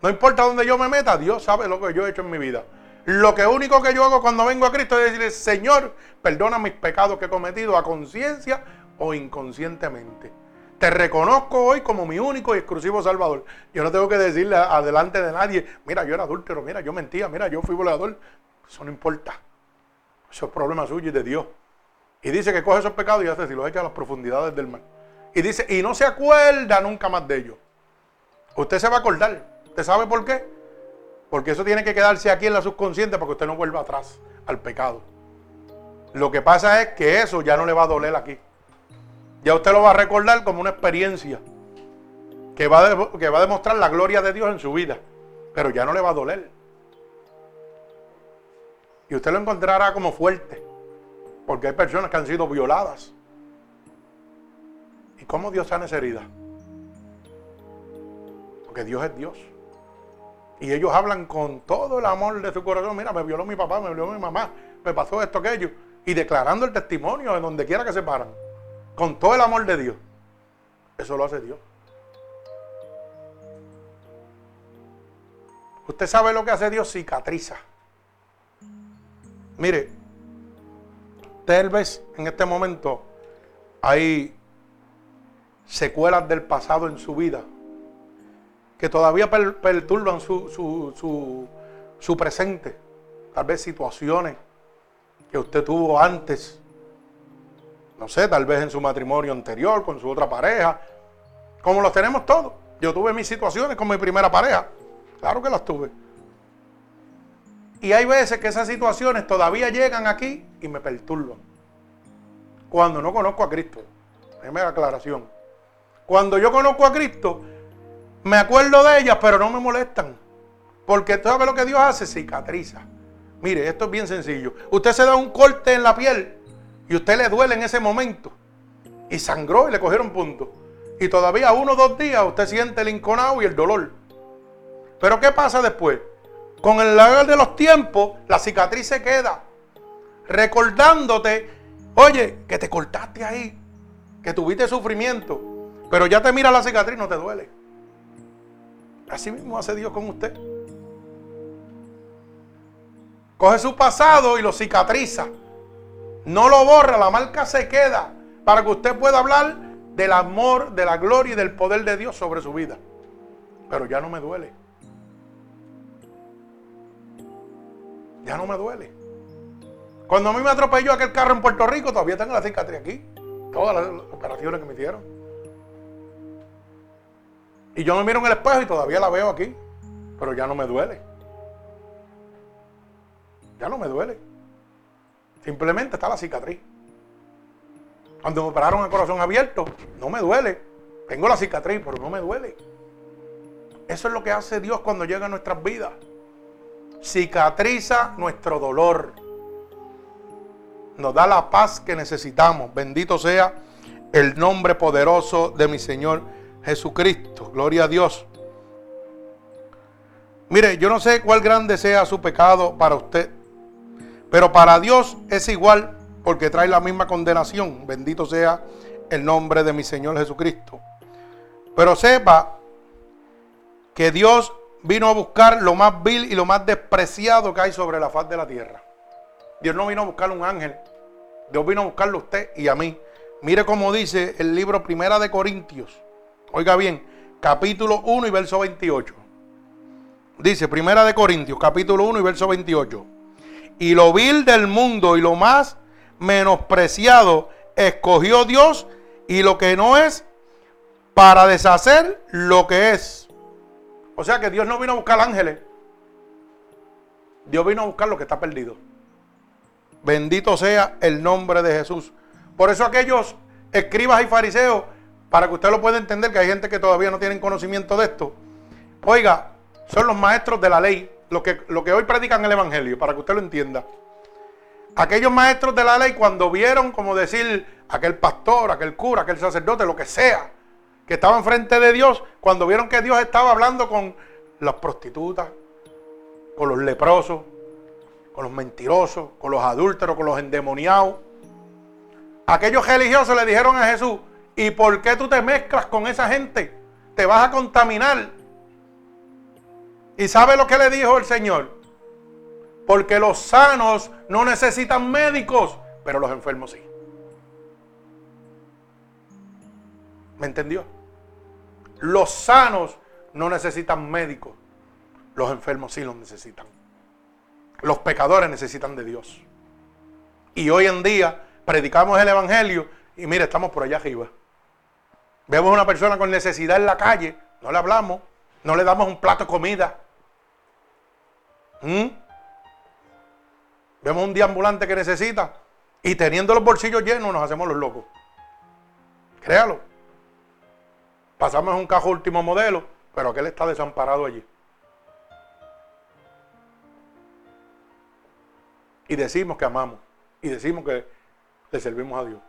No importa dónde yo me meta, Dios sabe lo que yo he hecho en mi vida. Lo que único que yo hago cuando vengo a Cristo es decirle, Señor, perdona mis pecados que he cometido a conciencia o inconscientemente. Te reconozco hoy como mi único y exclusivo Salvador. Yo no tengo que decirle adelante de nadie, mira, yo era adúltero, mira, yo mentía, mira, yo fui volador. Eso no importa. Eso es problema suyo y de Dios. Y dice que coge esos pecados y hace si los echa a las profundidades del mar. Y dice, y no se acuerda nunca más de ellos. Usted se va a acordar. ¿Usted sabe por qué? Porque eso tiene que quedarse aquí en la subconsciente para que usted no vuelva atrás al pecado. Lo que pasa es que eso ya no le va a doler aquí. Ya usted lo va a recordar como una experiencia que va, que va a demostrar la gloria de Dios en su vida. Pero ya no le va a doler. Y usted lo encontrará como fuerte. Porque hay personas que han sido violadas. ¿Y cómo Dios sana esa herida? Porque Dios es Dios. Y ellos hablan con todo el amor de su corazón. Mira, me violó mi papá, me violó mi mamá, me pasó esto, aquello. Y declarando el testimonio en donde quiera que se paran. Con todo el amor de Dios. Eso lo hace Dios. Usted sabe lo que hace Dios, cicatriza. Mire, tal vez en este momento hay secuelas del pasado en su vida que todavía perturban su, su, presente. Tal vez situaciones que usted tuvo antes. No sé, tal vez en su matrimonio anterior, con su otra pareja. Como los tenemos todos. Yo tuve mis situaciones con mi primera pareja. Claro que las tuve. Y hay veces que esas situaciones todavía llegan aquí y me perturban. Cuando no conozco a Cristo. Primera aclaración. Cuando yo conozco a Cristo, me acuerdo de ellas, pero no me molestan. Porque sabes lo que Dios hace, cicatriza. Mire, esto es bien sencillo. Usted se da un corte en la piel y usted le duele en ese momento. Y sangró y le cogieron punto. Y todavía uno o dos días usted siente el inconado y el dolor. Pero ¿qué pasa después? Con el largo de los tiempos, la cicatriz se queda. Recordándote, oye, que te cortaste ahí, que tuviste sufrimiento. Pero ya te mira la cicatriz, no te duele. Así mismo hace Dios con usted. Coge su pasado y lo cicatriza. No lo borra, la marca se queda para que usted pueda hablar del amor, de la gloria y del poder de Dios sobre su vida. Pero ya no me duele. Ya no me duele. Cuando a mí me atropelló aquel carro en Puerto Rico, todavía tengo la cicatriz aquí. Todas las operaciones que me hicieron. Y yo me miro en el espejo y todavía la veo aquí. Pero ya no me duele. Ya no me duele. Simplemente está la cicatriz. Cuando me operaron el corazón abierto, no me duele. Tengo la cicatriz, pero no me duele. Eso es lo que hace Dios cuando llega a nuestras vidas. Cicatriza nuestro dolor. Nos da la paz que necesitamos. Bendito sea el nombre poderoso de mi Señor Jesucristo. Gloria a Dios. Mire, yo no sé cuál grande sea su pecado para usted, pero para Dios es igual porque trae la misma condenación. Bendito sea el nombre de mi Señor Jesucristo. Pero sepa que Dios vino a buscar lo más vil y lo más despreciado que hay sobre la faz de la tierra. Dios no vino a buscar un ángel. Dios vino a buscarlo a usted y a mí. Mire cómo dice el libro Primera de Corintios. Oiga bien, capítulo 1 y verso 28. Dice, Primera de Corintios, capítulo 1 y verso 28. Y lo vil del mundo y lo más menospreciado escogió Dios y lo que no es para deshacer lo que es. O sea que Dios no vino a buscar ángeles. Dios vino a buscar lo que está perdido. Bendito sea el nombre de Jesús. Por eso aquellos escribas y fariseos, para que usted lo pueda entender, que hay gente que todavía no tienen conocimiento de esto. Oiga, son los maestros de la ley, lo que, lo que hoy predican el Evangelio, para que usted lo entienda. Aquellos maestros de la ley, cuando vieron, como decir, aquel pastor, aquel cura, aquel sacerdote, lo que sea, que estaba enfrente de Dios, cuando vieron que Dios estaba hablando con las prostitutas, con los leprosos, con los mentirosos, con los adúlteros, con los endemoniados, aquellos religiosos le dijeron a Jesús, ¿y por qué tú te mezclas con esa gente? Te vas a contaminar. ¿Y sabe lo que le dijo el Señor? Porque los sanos no necesitan médicos, pero los enfermos sí. ¿Me entendió? Los sanos no necesitan médicos, los enfermos sí los necesitan. Los pecadores necesitan de Dios. Y hoy en día predicamos el Evangelio y mire, estamos por allá arriba. Vemos a una persona con necesidad en la calle, no le hablamos, no le damos un plato de comida. ¿Mm? Vemos un ambulante que necesita y teniendo los bolsillos llenos nos hacemos los locos. Créalo. Pasamos un cajo último modelo, pero aquel está desamparado allí. Y decimos que amamos. Y decimos que le servimos a Dios.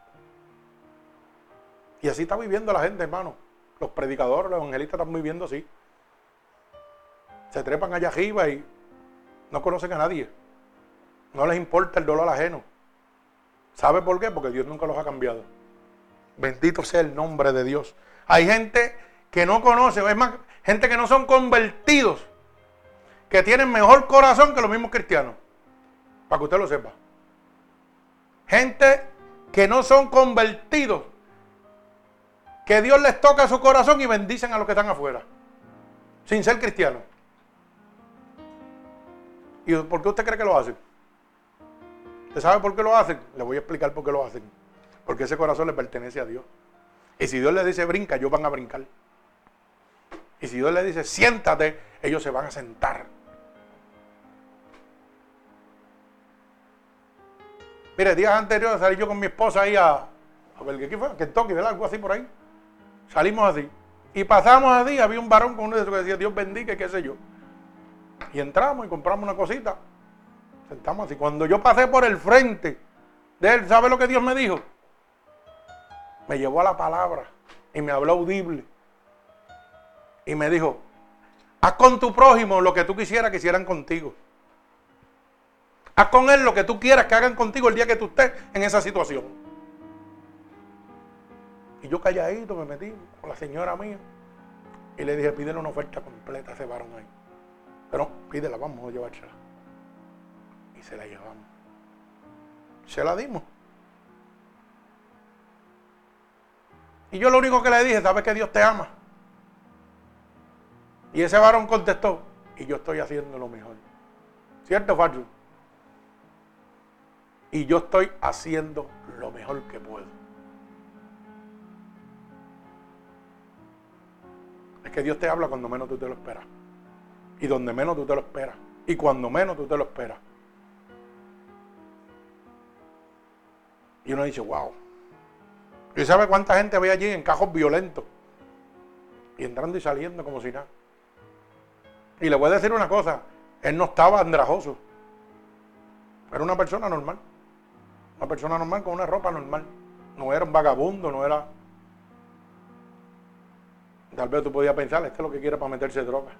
Y así está viviendo la gente, hermano. Los predicadores, los evangelistas están viviendo así. Se trepan allá arriba y no conocen a nadie. No les importa el dolor ajeno. ¿Sabe por qué? Porque Dios nunca los ha cambiado. Bendito sea el nombre de Dios. Hay gente que no conoce, es más, gente que no son convertidos, que tienen mejor corazón que los mismos cristianos. Para que usted lo sepa. Gente que no son convertidos, que Dios les toca su corazón y bendicen a los que están afuera, sin ser cristianos. ¿Y por qué usted cree que lo hacen? ¿Usted sabe por qué lo hacen? Le voy a explicar por qué lo hacen. Porque ese corazón le pertenece a Dios. Y si Dios le dice brinca, ellos van a brincar. Y si Dios le dice siéntate, ellos se van a sentar. Mire, días anteriores salí yo con mi esposa ahí a, a ver qué fue, Kentucky, ¿verdad? Algo así por ahí. Salimos así. Y pasamos así, había un varón con uno de esos que decía, Dios bendiga, qué sé yo. Y entramos y compramos una cosita. Sentamos así. Cuando yo pasé por el frente de él, ¿sabe lo que Dios me dijo? Me llevó a la palabra y me habló audible. Y me dijo, haz con tu prójimo lo que tú quisieras que hicieran contigo. Haz con él lo que tú quieras que hagan contigo el día que tú estés en esa situación. Y yo calladito me metí con la señora mía y le dije, pídele una oferta completa a ese varón ahí. Pero pídela, vamos a llevársela se la llevamos. Se la dimos. Y yo lo único que le dije, ¿sabes que Dios te ama? Y ese varón contestó, y yo estoy haciendo lo mejor. ¿Cierto, Facho? Y yo estoy haciendo lo mejor que puedo. Es que Dios te habla cuando menos tú te lo esperas. Y donde menos tú te lo esperas. Y cuando menos tú te lo esperas. Y uno dice, wow. ¿Y sabe cuánta gente había allí en cajos violentos? Y entrando y saliendo como si nada. Y le voy a decir una cosa, él no estaba andrajoso. Era una persona normal. Una persona normal con una ropa normal. No era un vagabundo, no era... Tal vez tú podías pensar, este es lo que quiere para meterse droga.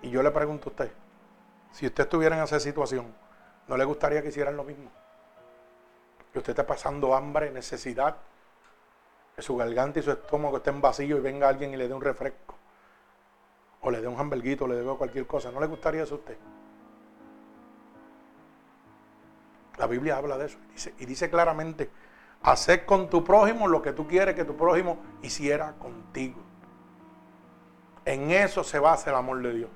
Y yo le pregunto a usted, si usted estuviera en esa situación, ¿no le gustaría que hicieran lo mismo? Que usted está pasando hambre, necesidad, que su garganta y su estómago estén vacíos y venga alguien y le dé un refresco, o le dé un hamburguito, o le dé cualquier cosa. ¿No le gustaría eso a usted? La Biblia habla de eso y dice, y dice claramente, hacer con tu prójimo lo que tú quieres que tu prójimo hiciera contigo. En eso se basa el amor de Dios.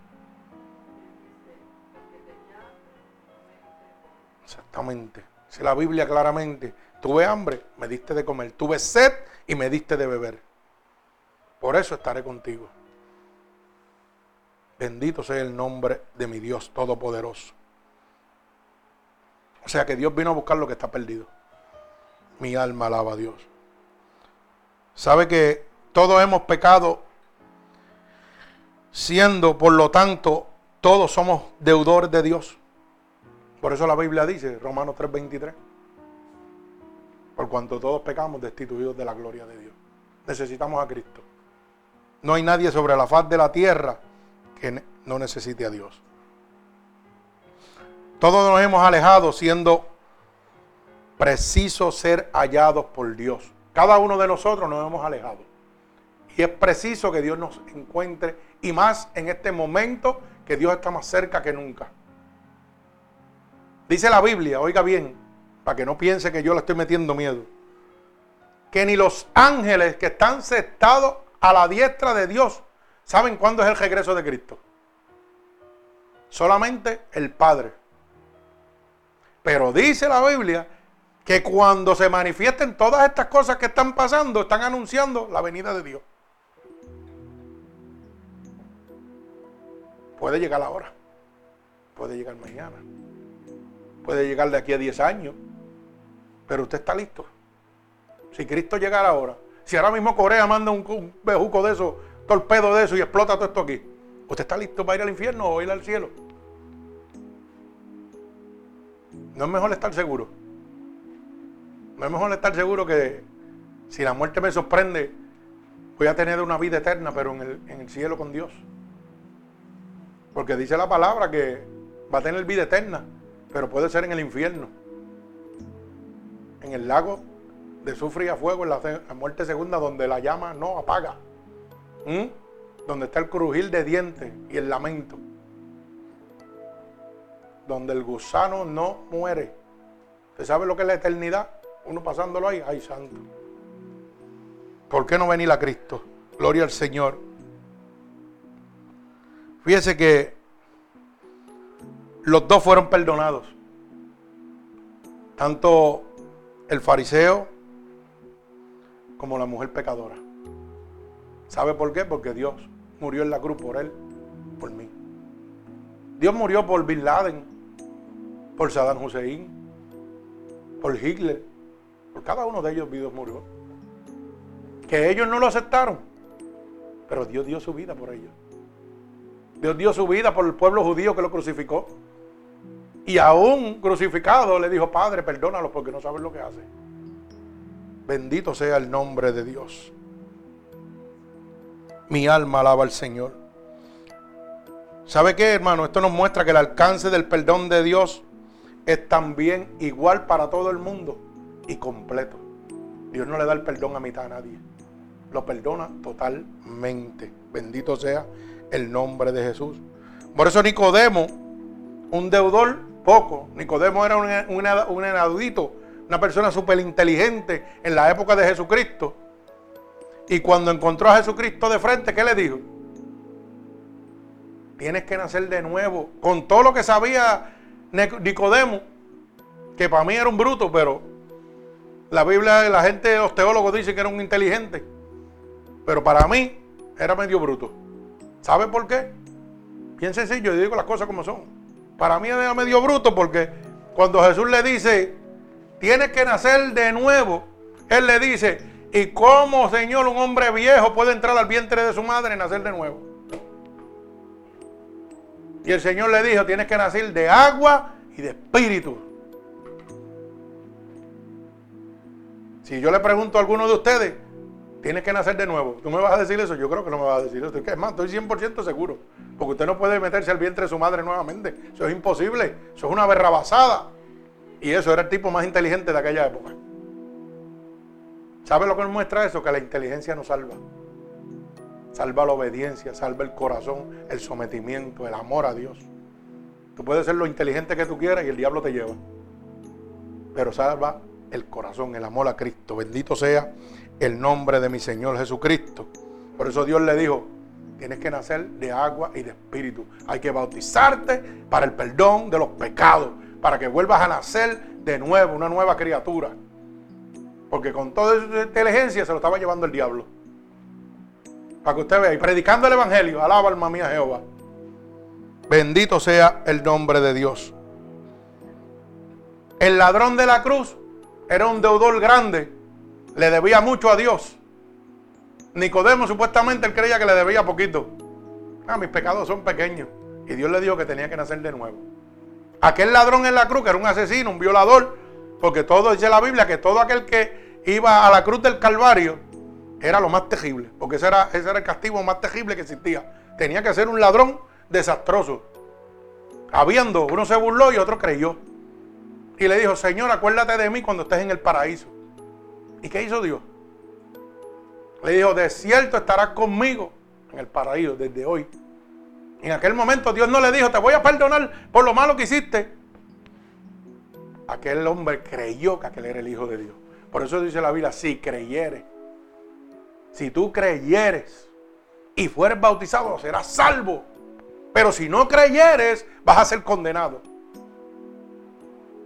Exactamente. Dice la Biblia claramente, tuve hambre, me diste de comer, tuve sed y me diste de beber. Por eso estaré contigo. Bendito sea el nombre de mi Dios Todopoderoso. O sea que Dios vino a buscar lo que está perdido. Mi alma alaba a Dios. Sabe que todos hemos pecado, siendo por lo tanto todos somos deudores de Dios. Por eso la Biblia dice, Romanos 3:23, por cuanto todos pecamos destituidos de la gloria de Dios. Necesitamos a Cristo. No hay nadie sobre la faz de la tierra que no necesite a Dios. Todos nos hemos alejado siendo preciso ser hallados por Dios. Cada uno de nosotros nos hemos alejado. Y es preciso que Dios nos encuentre y más en este momento que Dios está más cerca que nunca. Dice la Biblia, oiga bien, para que no piense que yo le estoy metiendo miedo, que ni los ángeles que están sentados a la diestra de Dios saben cuándo es el regreso de Cristo. Solamente el Padre. Pero dice la Biblia que cuando se manifiesten todas estas cosas que están pasando, están anunciando la venida de Dios. Puede llegar ahora, puede llegar mañana, puede llegar de aquí a 10 años, pero usted está listo. Si Cristo llegara ahora, si ahora mismo Corea manda un, bejuco de eso, torpedo de eso y explota todo esto aquí, ¿usted está listo para ir al infierno o ir al cielo? No es mejor estar seguro. No es mejor estar seguro que si la muerte me sorprende, voy a tener una vida eterna, pero en el, en el cielo con Dios. Porque dice la palabra que va a tener vida eterna, pero puede ser en el infierno. En el lago de sufrir a fuego, en la, muerte segunda, donde la llama no apaga. Donde está el crujir de dientes y el lamento. Donde el gusano no muere. ¿Usted sabe lo que es la eternidad? Uno pasándolo ahí, ay santo. ¿Por qué no venir a Cristo? Gloria al Señor. Fíjese que los dos fueron perdonados. Tanto el fariseo como la mujer pecadora. ¿Sabe por qué? Porque Dios murió en la cruz por él, por mí. Dios murió por Bin Laden, por Saddam Hussein, por Hitler, por cada uno de ellos Dios murió. Que ellos no lo aceptaron, pero Dios dio su vida por ellos. Dios dio su vida por el pueblo judío que lo crucificó. Y aún crucificado le dijo, Padre, perdónalo porque no saben lo que hace. Bendito sea el nombre de Dios. Mi alma alaba al Señor. ¿Sabe qué, hermano? Esto nos muestra que el alcance del perdón de Dios es también igual para todo el mundo y completo. Dios no le da el perdón a mitad a nadie. Lo perdona totalmente. Bendito sea el nombre de Jesús. Por eso Nicodemo, un deudor, poco. Nicodemo era un, un, una persona súper inteligente en la época de Jesucristo. Y cuando encontró a Jesucristo de frente, ¿qué le dijo? Tienes que nacer de nuevo. Con todo lo que sabía Nicodemo, que para mí era un bruto, pero la Biblia, la gente, los teólogos dicen que era un inteligente. Pero para mí era medio bruto. ¿Sabe por qué? Bien sencillo, yo digo las cosas como son. Para mí era medio bruto porque cuando Jesús le dice, tienes que nacer de nuevo, Él le dice, ¿y cómo, Señor, un hombre viejo puede entrar al vientre de su madre y nacer de nuevo? Y el Señor le dijo, tienes que nacer de agua y de espíritu. Si yo le pregunto a alguno de ustedes, Tienes que nacer de nuevo. ¿Tú me vas a decir eso? Yo creo que no me vas a decir eso. Es más, estoy 100% seguro. Porque usted no puede meterse al vientre de su madre nuevamente. Eso es imposible. Eso es una berrabasada. Y eso era el tipo más inteligente de aquella época. ¿Sabe lo que nos muestra eso? Que la inteligencia nos salva. Salva la obediencia, salva el corazón, el sometimiento, el amor a Dios. Tú puedes ser lo inteligente que tú quieras y el diablo te lleva. Pero salva el corazón, el amor a Cristo. Bendito sea el nombre de mi Señor Jesucristo. Por eso Dios le dijo, tienes que nacer de agua y de espíritu. Hay que bautizarte para el perdón de los pecados, para que vuelvas a nacer de nuevo, una nueva criatura. Porque con toda esa inteligencia se lo estaba llevando el diablo. Para que usted vea, y predicando el Evangelio, alaba alma mía Jehová. Bendito sea el nombre de Dios. El ladrón de la cruz era un deudor grande. Le debía mucho a Dios. Nicodemo supuestamente él creía que le debía poquito. Ah, mis pecados son pequeños. Y Dios le dijo que tenía que nacer de nuevo. Aquel ladrón en la cruz, que era un asesino, un violador, porque todo dice la Biblia que todo aquel que iba a la cruz del Calvario era lo más terrible, porque ese era, ese era el castigo más terrible que existía. Tenía que ser un ladrón desastroso. Habiendo, uno se burló y otro creyó. Y le dijo, Señor, acuérdate de mí cuando estés en el paraíso. ¿Y qué hizo Dios? Le dijo, de cierto estarás conmigo en el paraíso desde hoy. En aquel momento Dios no le dijo, te voy a perdonar por lo malo que hiciste. Aquel hombre creyó que aquel era el Hijo de Dios. Por eso dice la Biblia, si creyeres, si tú creyeres y fueres bautizado, serás salvo. Pero si no creyeres, vas a ser condenado.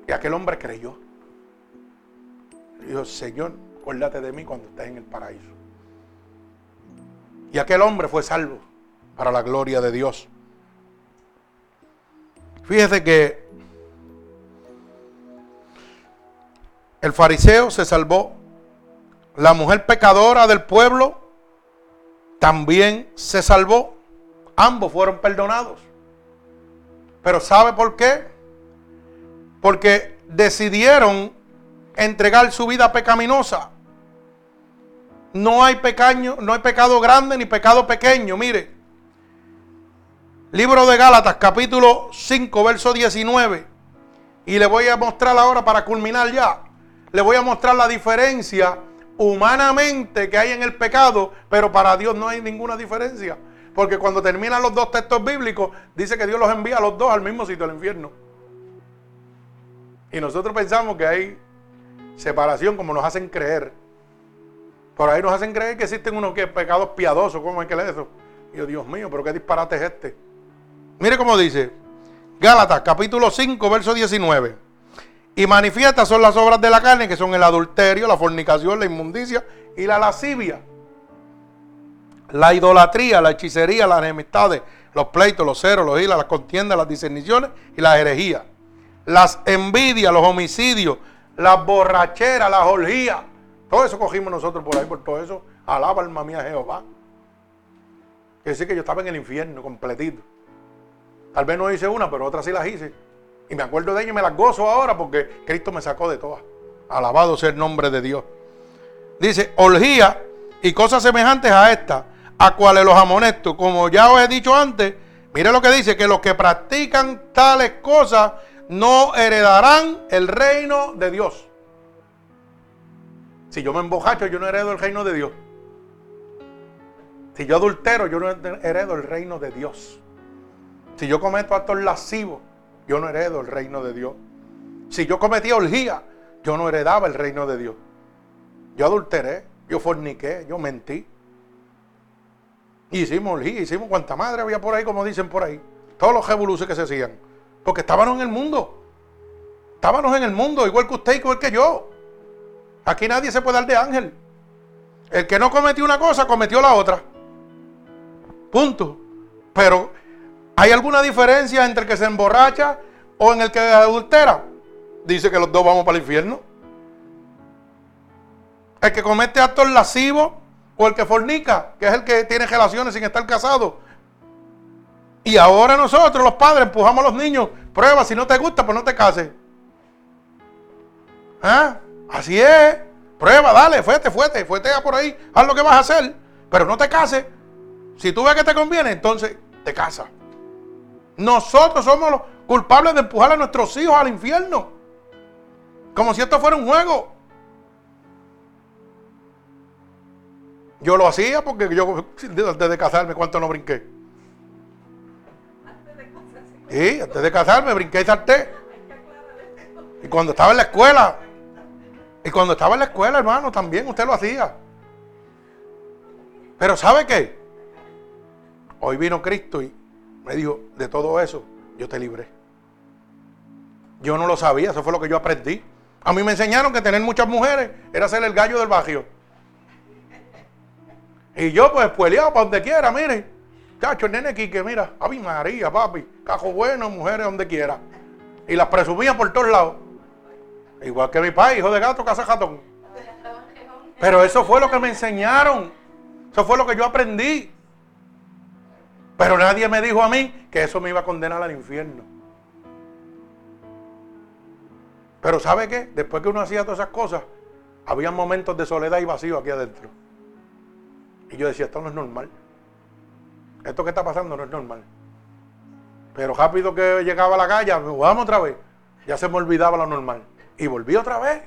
Y aquel hombre creyó. Dijo, Señor, acuérdate de mí cuando estés en el paraíso. Y aquel hombre fue salvo para la gloria de Dios. Fíjese que el fariseo se salvó. La mujer pecadora del pueblo también se salvó. Ambos fueron perdonados. Pero ¿sabe por qué? Porque decidieron entregar su vida pecaminosa. No hay, pequeño, no hay pecado grande ni pecado pequeño. Mire, libro de Gálatas, capítulo 5, verso 19. Y le voy a mostrar ahora para culminar ya. Le voy a mostrar la diferencia humanamente que hay en el pecado, pero para Dios no hay ninguna diferencia. Porque cuando terminan los dos textos bíblicos, dice que Dios los envía a los dos al mismo sitio, al infierno. Y nosotros pensamos que hay separación como nos hacen creer. Por ahí nos hacen creer que existen unos pecados piadosos, ¿cómo es que leer eso? Yo, Dios mío, pero qué disparate es este. Mire cómo dice, Gálatas capítulo 5, verso 19. Y manifiestas son las obras de la carne, que son el adulterio, la fornicación, la inmundicia y la lascivia. La idolatría, la hechicería, las enemistades, los pleitos, los ceros, los hilas, las contiendas, las discerniciones y las herejías. Las envidias, los homicidios, las borracheras, las orgías. Todo eso cogimos nosotros por ahí, por todo eso. Alaba alma mía Jehová. Quiere decir que yo estaba en el infierno completito. Tal vez no hice una, pero otras sí las hice. Y me acuerdo de ellas y me las gozo ahora porque Cristo me sacó de todas. Alabado sea el nombre de Dios. Dice, orgía y cosas semejantes a esta, a cuales los amonesto. Como ya os he dicho antes, mire lo que dice, que los que practican tales cosas no heredarán el reino de Dios. Si yo me embojacho, yo no heredo el reino de Dios. Si yo adultero, yo no heredo el reino de Dios. Si yo cometo actos lascivos, yo no heredo el reino de Dios. Si yo cometí orgía, yo no heredaba el reino de Dios. Yo adulteré, yo forniqué, yo mentí. Hicimos orgía, hicimos cuanta madre había por ahí, como dicen por ahí. Todos los revoluciones que se hacían. Porque estábamos en el mundo. Estábamos en el mundo, igual que usted, igual que yo. Aquí nadie se puede dar de ángel. El que no cometió una cosa, cometió la otra. Punto. Pero ¿Hay alguna diferencia entre el que se emborracha o en el que adultera? Dice que los dos vamos para el infierno. El que comete actos lascivos o el que fornica, que es el que tiene relaciones sin estar casado. Y ahora nosotros, los padres, empujamos a los niños. Prueba, si no te gusta, pues no te cases. ¿Ah? Así es. Prueba, dale, fuete, fuete, fuetea por ahí. Haz lo que vas a hacer. Pero no te cases. Si tú ves que te conviene, entonces te casas. Nosotros somos los culpables de empujar a nuestros hijos al infierno. Como si esto fuera un juego. Yo lo hacía porque yo, antes de casarme, ¿cuánto no brinqué? Sí, antes de casarme brinqué y salté. Y cuando estaba en la escuela, y cuando estaba en la escuela, hermano, también usted lo hacía. Pero ¿sabe qué? Hoy vino Cristo y me dijo, de todo eso, yo te libré. Yo no lo sabía, eso fue lo que yo aprendí. A mí me enseñaron que tener muchas mujeres era ser el gallo del barrio. Y yo pues pueleado para donde quiera, mire. Chacho, el nene Quique, mira, Ave María, papi, cajo bueno, mujeres donde quiera. Y las presumía por todos lados. Igual que mi padre, hijo de gato, casa jatón. Pero eso fue lo que me enseñaron. Eso fue lo que yo aprendí. Pero nadie me dijo a mí que eso me iba a condenar al infierno. Pero ¿sabe qué? Después que uno hacía todas esas cosas, había momentos de soledad y vacío aquí adentro. Y yo decía, esto no es normal. Esto que está pasando no es normal. Pero rápido que llegaba a la calle, vamos otra vez. Ya se me olvidaba lo normal. Y volví otra vez.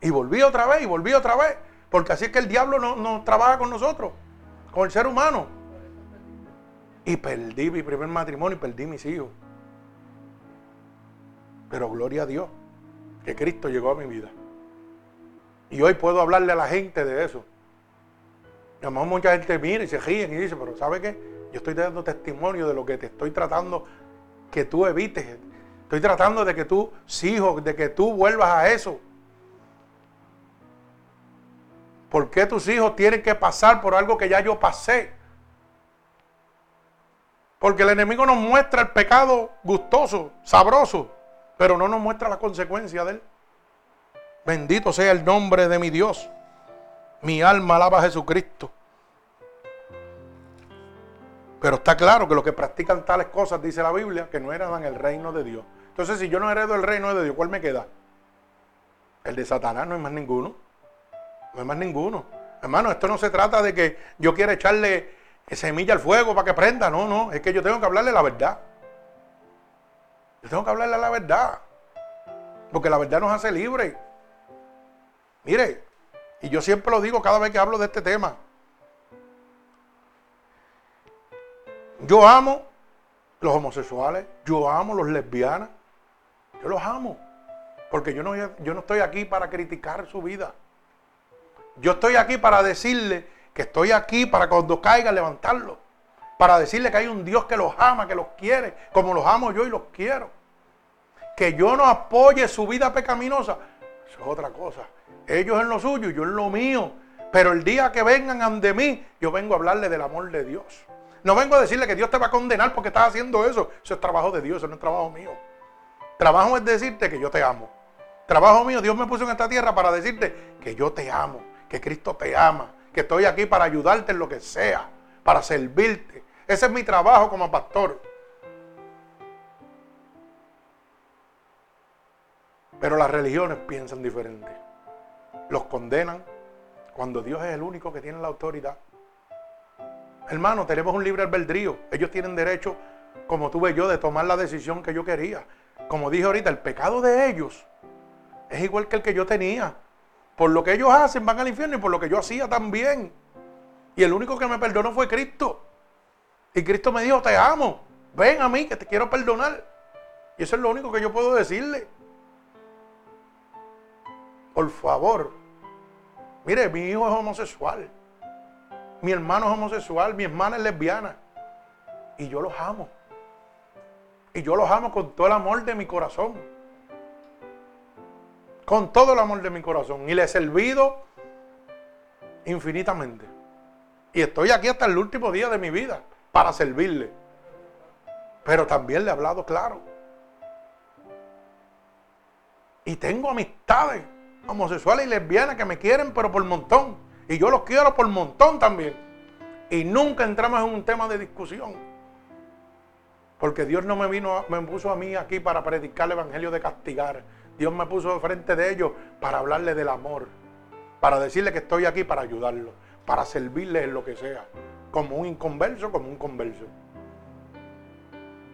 Y volví otra vez. Y volví otra vez. Porque así es que el diablo no, no trabaja con nosotros. Con el ser humano. Y perdí mi primer matrimonio y perdí mis hijos. Pero gloria a Dios que Cristo llegó a mi vida. Y hoy puedo hablarle a la gente de eso. Mejor mucha gente mira y se ríen y dice, pero ¿sabe qué? Yo estoy dando testimonio de lo que te estoy tratando que tú evites. Estoy tratando de que tú, hijos, de que tú vuelvas a eso. ¿Por qué tus hijos tienen que pasar por algo que ya yo pasé? Porque el enemigo nos muestra el pecado gustoso, sabroso, pero no nos muestra la consecuencia de él. Bendito sea el nombre de mi Dios. Mi alma alaba a Jesucristo. Pero está claro que los que practican tales cosas, dice la Biblia, que no heredan el reino de Dios. Entonces, si yo no heredo el reino de Dios, ¿cuál me queda? El de Satanás, no hay más ninguno. No hay más ninguno. Hermano, esto no se trata de que yo quiera echarle semilla al fuego para que prenda. No, no. Es que yo tengo que hablarle la verdad. Yo tengo que hablarle la verdad. Porque la verdad nos hace libres. Mire, y yo siempre lo digo cada vez que hablo de este tema. Yo amo los homosexuales, yo amo los lesbianas, yo los amo. Porque yo no, yo no estoy aquí para criticar su vida. Yo estoy aquí para decirle que estoy aquí para cuando caiga levantarlo. Para decirle que hay un Dios que los ama, que los quiere, como los amo yo y los quiero. Que yo no apoye su vida pecaminosa, eso es otra cosa. Ellos en lo suyo, yo en lo mío. Pero el día que vengan ante mí, yo vengo a hablarle del amor de Dios. No vengo a decirle que Dios te va a condenar porque estás haciendo eso. Eso es trabajo de Dios, eso no es trabajo mío. Trabajo es decirte que yo te amo. Trabajo mío, Dios me puso en esta tierra para decirte que yo te amo, que Cristo te ama, que estoy aquí para ayudarte en lo que sea, para servirte. Ese es mi trabajo como pastor. Pero las religiones piensan diferente los condenan cuando Dios es el único que tiene la autoridad. Hermano, tenemos un libre albedrío. Ellos tienen derecho, como tuve yo, de tomar la decisión que yo quería. Como dije ahorita, el pecado de ellos es igual que el que yo tenía. Por lo que ellos hacen van al infierno y por lo que yo hacía también. Y el único que me perdonó fue Cristo. Y Cristo me dijo, te amo. Ven a mí que te quiero perdonar. Y eso es lo único que yo puedo decirle. Por favor. Mire, mi hijo es homosexual. Mi hermano es homosexual. Mi hermana es lesbiana. Y yo los amo. Y yo los amo con todo el amor de mi corazón. Con todo el amor de mi corazón. Y les he servido infinitamente. Y estoy aquí hasta el último día de mi vida para servirle. Pero también le he hablado claro. Y tengo amistades homosexuales y lesbianas que me quieren, pero por montón. Y yo los quiero por montón también. Y nunca entramos en un tema de discusión. Porque Dios no me vino, me puso a mí aquí para predicar el evangelio de castigar. Dios me puso frente de ellos para hablarle del amor. Para decirle que estoy aquí para ayudarlo. Para servirle en lo que sea. Como un inconverso, como un converso.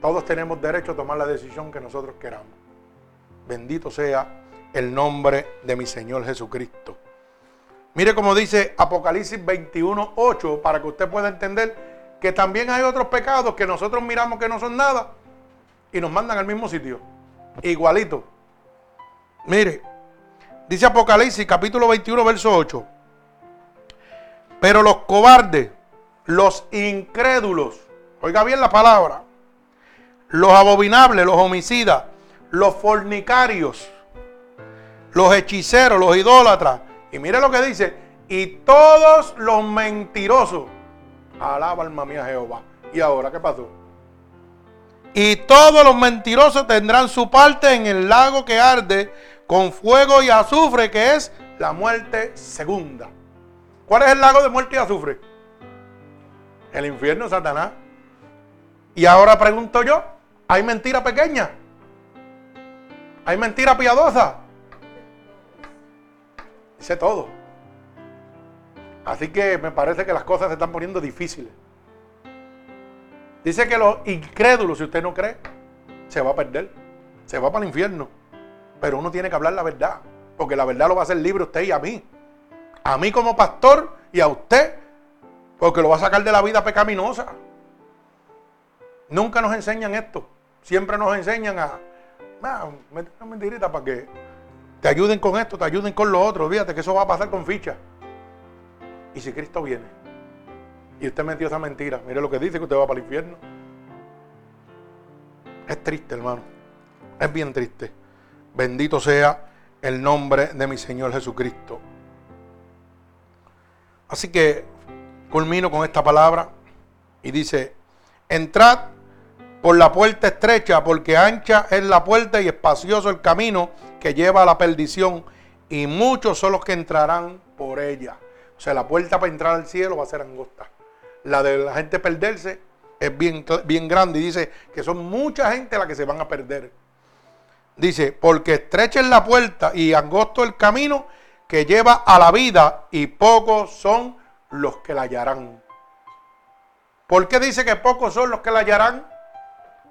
Todos tenemos derecho a tomar la decisión que nosotros queramos. Bendito sea el nombre de mi Señor Jesucristo. Mire como dice Apocalipsis 21, 8, para que usted pueda entender que también hay otros pecados que nosotros miramos que no son nada y nos mandan al mismo sitio. Igualito. Mire, dice Apocalipsis capítulo 21, verso 8. Pero los cobardes, los incrédulos, oiga bien la palabra, los abominables, los homicidas, los fornicarios, los hechiceros, los idólatras. Y mire lo que dice, y todos los mentirosos. Alaba alma mía Jehová. ¿Y ahora qué pasó? Y todos los mentirosos tendrán su parte en el lago que arde con fuego y azufre, que es la muerte segunda. ¿Cuál es el lago de muerte y azufre? El infierno, Satanás. Y ahora pregunto yo, ¿hay mentira pequeña? ¿Hay mentira piadosa? Dice todo. Así que me parece que las cosas se están poniendo difíciles. Dice que los incrédulos, si usted no cree, se va a perder. Se va para el infierno. Pero uno tiene que hablar la verdad. Porque la verdad lo va a hacer libre usted y a mí. A mí como pastor y a usted. Porque lo va a sacar de la vida pecaminosa. Nunca nos enseñan esto. Siempre nos enseñan a. Ah, meter una mentirita para que te ayuden con esto, te ayuden con lo otro. Fíjate que eso va a pasar con ficha. Y si Cristo viene y usted metió esa mentira, mire lo que dice que usted va para el infierno. Es triste, hermano. Es bien triste. Bendito sea el nombre de mi Señor Jesucristo. Así que culmino con esta palabra y dice, entrad por la puerta estrecha, porque ancha es la puerta y espacioso el camino que lleva a la perdición, y muchos son los que entrarán por ella. O sea, la puerta para entrar al cielo va a ser angosta. La de la gente perderse es bien, bien grande y dice que son mucha gente la que se van a perder. Dice, porque estrecha es la puerta y angosto el camino que lleva a la vida y pocos son los que la hallarán. ¿Por qué dice que pocos son los que la hallarán?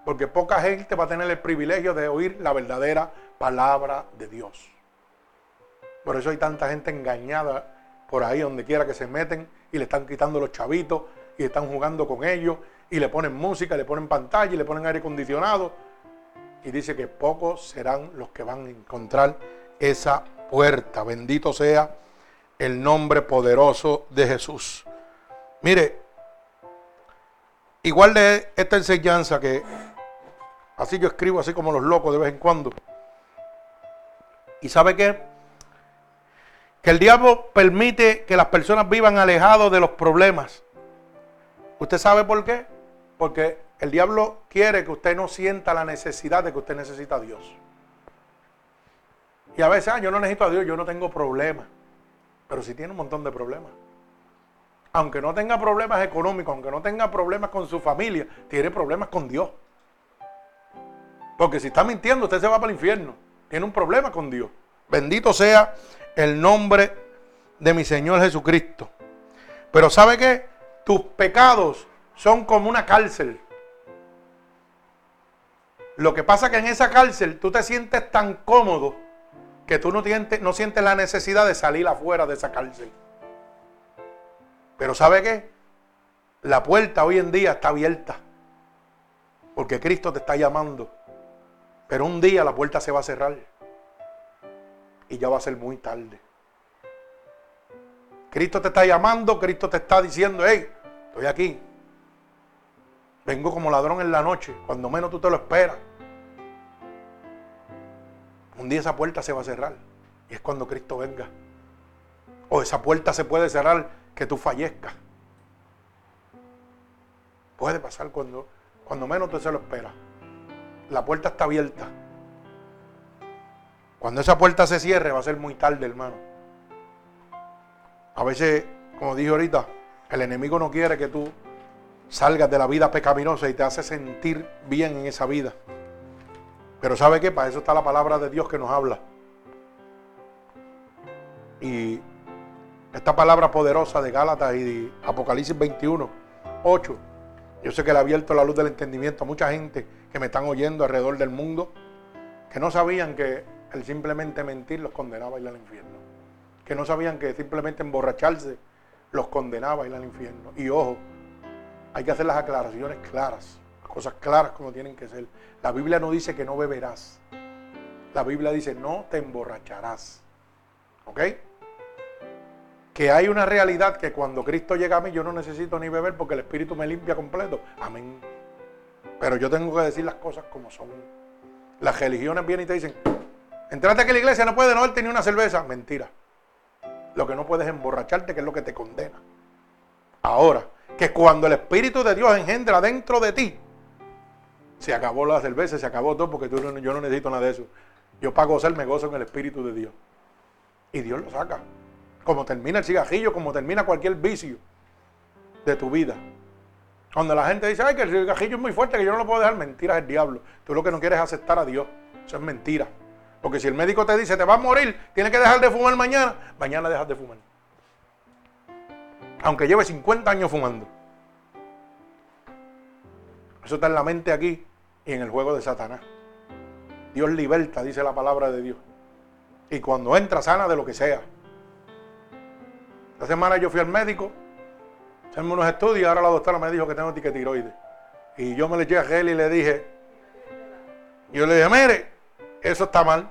Porque poca gente va a tener el privilegio de oír la verdadera palabra de Dios. Por eso hay tanta gente engañada por ahí donde quiera que se meten y le están quitando los chavitos y están jugando con ellos y le ponen música, le ponen pantalla y le ponen aire acondicionado. Y dice que pocos serán los que van a encontrar esa puerta. Bendito sea el nombre poderoso de Jesús. Mire, igual de esta enseñanza que Así yo escribo así como los locos de vez en cuando. ¿Y sabe qué? Que el diablo permite que las personas vivan alejados de los problemas. ¿Usted sabe por qué? Porque el diablo quiere que usted no sienta la necesidad de que usted necesita a Dios. Y a veces, ah, yo no necesito a Dios, yo no tengo problemas. Pero si tiene un montón de problemas. Aunque no tenga problemas económicos, aunque no tenga problemas con su familia, tiene problemas con Dios. Porque si está mintiendo, usted se va para el infierno. Tiene un problema con Dios. Bendito sea el nombre de mi Señor Jesucristo. Pero ¿sabe qué? Tus pecados son como una cárcel. Lo que pasa es que en esa cárcel tú te sientes tan cómodo que tú no, sientes la necesidad de salir afuera de esa cárcel. Pero ¿sabe qué? La puerta hoy en día está abierta. Porque Cristo te está llamando. Pero un día la puerta se va a cerrar y ya va a ser muy tarde. Cristo te está llamando, Cristo te está diciendo, hey, estoy aquí. Vengo como ladrón en la noche, cuando menos tú te lo esperas. Un día esa puerta se va a cerrar y es cuando Cristo venga. O esa puerta se puede cerrar que tú fallezcas. Puede pasar cuando, cuando menos tú se lo esperas la puerta está abierta. Cuando esa puerta se cierre va a ser muy tarde, hermano. A veces, como dije ahorita, el enemigo no quiere que tú salgas de la vida pecaminosa y te hace sentir bien en esa vida. Pero ¿sabe qué? Para eso está la palabra de Dios que nos habla. Y esta palabra poderosa de Gálatas y de Apocalipsis 21, 8 yo sé que le ha abierto la luz del entendimiento a mucha gente que me están oyendo alrededor del mundo, que no sabían que el simplemente mentir los condenaba a ir al infierno. Que no sabían que simplemente emborracharse los condenaba a ir al infierno. Y ojo, hay que hacer las aclaraciones claras, cosas claras como tienen que ser. La Biblia no dice que no beberás. La Biblia dice no te emborracharás. ¿Ok? que hay una realidad que cuando Cristo llega a mí yo no necesito ni beber porque el Espíritu me limpia completo. Amén. Pero yo tengo que decir las cosas como son. Las religiones vienen y te dicen, entraste que la iglesia no puede no darte ni una cerveza. Mentira. Lo que no puedes es emborracharte, que es lo que te condena. Ahora, que cuando el Espíritu de Dios engendra dentro de ti, se acabó la cerveza, se acabó todo, porque tú, yo no necesito nada de eso. Yo para gozar me gozo en el Espíritu de Dios. Y Dios lo saca. Como termina el cigajillo, como termina cualquier vicio de tu vida. Cuando la gente dice, ay, que el cigajillo es muy fuerte, que yo no lo puedo dejar, mentira es el diablo. Tú lo que no quieres es aceptar a Dios. Eso es mentira. Porque si el médico te dice, te vas a morir, tienes que dejar de fumar mañana, mañana dejas de fumar. Aunque lleve 50 años fumando. Eso está en la mente aquí y en el juego de Satanás. Dios liberta, dice la palabra de Dios. Y cuando entra, sana de lo que sea. La semana yo fui al médico, hacerme unos estudios, y ahora la doctora me dijo que tengo tiroides. Y yo me le eché a él y le dije, yo le dije, mire, eso está mal.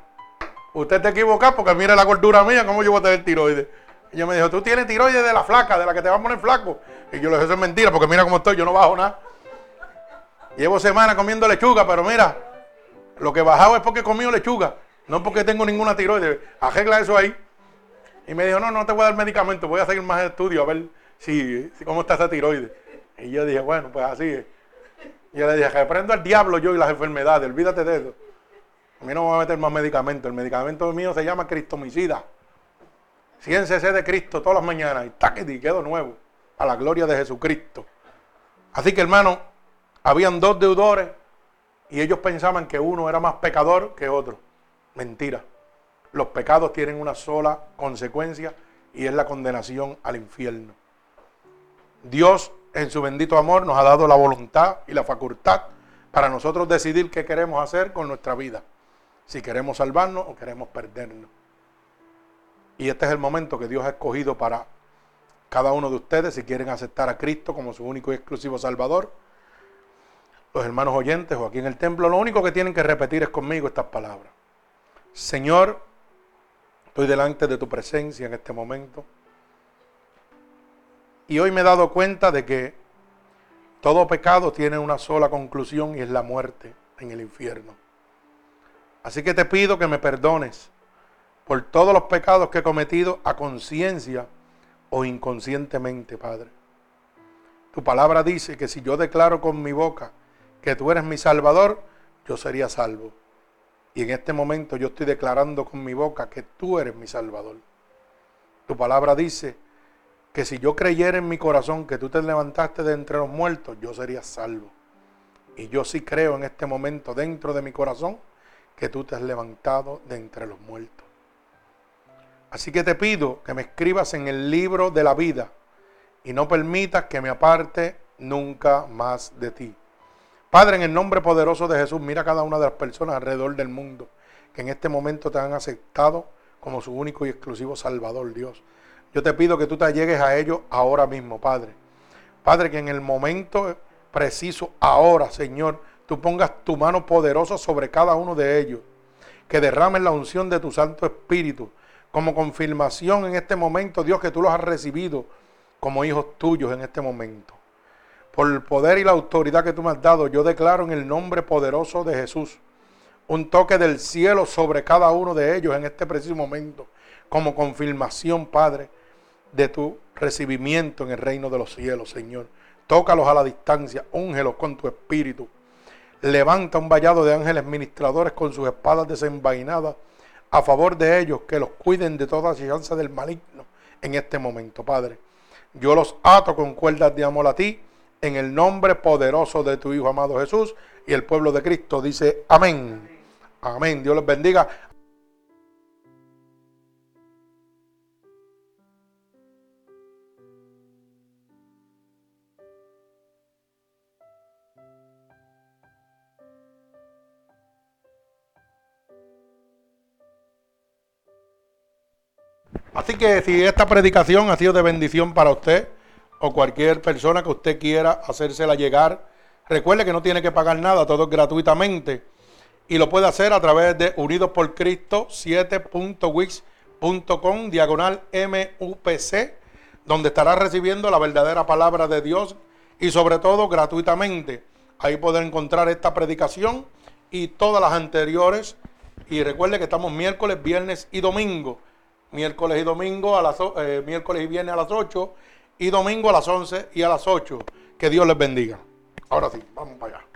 Usted te equivoca porque mire la gordura mía, ¿cómo yo voy a tener tiroides? Y ella me dijo, tú tienes tiroides de la flaca, de la que te va a poner flaco. Y yo le dije, eso es mentira, porque mira cómo estoy, yo no bajo nada. Llevo semanas comiendo lechuga, pero mira, lo que bajado es porque he comido lechuga, no porque tengo ninguna tiroides. Arregla eso ahí. Y me dijo, no, no te voy a dar medicamento, voy a hacer más estudios a ver si, cómo está esa tiroides. Y yo dije, bueno, pues así es. Y yo le dije, que prendo al diablo yo y las enfermedades, olvídate de eso. A mí no me voy a meter más medicamento. El medicamento mío se llama cristomicida. 100 cc de Cristo todas las mañanas. Y taquete quedo nuevo. A la gloria de Jesucristo. Así que hermano, habían dos deudores y ellos pensaban que uno era más pecador que otro. Mentira. Los pecados tienen una sola consecuencia y es la condenación al infierno. Dios en su bendito amor nos ha dado la voluntad y la facultad para nosotros decidir qué queremos hacer con nuestra vida. Si queremos salvarnos o queremos perdernos. Y este es el momento que Dios ha escogido para cada uno de ustedes si quieren aceptar a Cristo como su único y exclusivo Salvador los hermanos oyentes o aquí en el templo, lo único que tienen que repetir es conmigo estas palabras. Señor, estoy delante de tu presencia en este momento. Y hoy me he dado cuenta de que todo pecado tiene una sola conclusión y es la muerte en el infierno. Así que te pido que me perdones por todos los pecados que he cometido a conciencia o inconscientemente, Padre. Tu palabra dice que si yo declaro con mi boca que tú eres mi Salvador, yo sería salvo. Y en este momento yo estoy declarando con mi boca que tú eres mi Salvador. Tu palabra dice que si yo creyera en mi corazón que tú te levantaste de entre los muertos, yo sería salvo. Y yo sí creo en este momento dentro de mi corazón que tú te has levantado de entre los muertos. Así que te pido que me escribas en el libro de la vida y no permitas que me aparte nunca más de ti. Padre, en el nombre poderoso de Jesús, mira a cada una de las personas alrededor del mundo que en este momento te han aceptado como su único y exclusivo Salvador, Dios. Yo te pido que tú te llegues a ellos ahora mismo, Padre. Padre, que en el momento preciso, ahora, Señor, tú pongas tu mano poderosa sobre cada uno de ellos. Que derrames la unción de tu Santo Espíritu como confirmación en este momento, Dios, que tú los has recibido como hijos tuyos en este momento por el poder y la autoridad que tú me has dado, yo declaro en el nombre poderoso de Jesús un toque del cielo sobre cada uno de ellos en este preciso momento, como confirmación, Padre, de tu recibimiento en el reino de los cielos, Señor. Tócalos a la distancia, úngelos con tu espíritu. Levanta un vallado de ángeles ministradores con sus espadas desenvainadas a favor de ellos, que los cuiden de toda chance del maligno en este momento, Padre. Yo los ato con cuerdas de amor a ti en el nombre poderoso de tu Hijo amado Jesús. Y el pueblo de Cristo dice amén. Amén. Dios les bendiga. Así que si esta predicación ha sido de bendición para usted, o cualquier persona que usted quiera hacérsela llegar. Recuerde que no tiene que pagar nada, todo es gratuitamente. Y lo puede hacer a través de Unidos por Cristo 7.wix.com diagonal MUPC, donde estará recibiendo la verdadera palabra de Dios y sobre todo gratuitamente. Ahí puede encontrar esta predicación y todas las anteriores. Y recuerde que estamos miércoles, viernes y domingo. Miércoles y domingo, a las, eh, miércoles y viernes a las 8 y domingo a las 11 y a las 8. Que Dios les bendiga. Ahora sí, vamos para allá.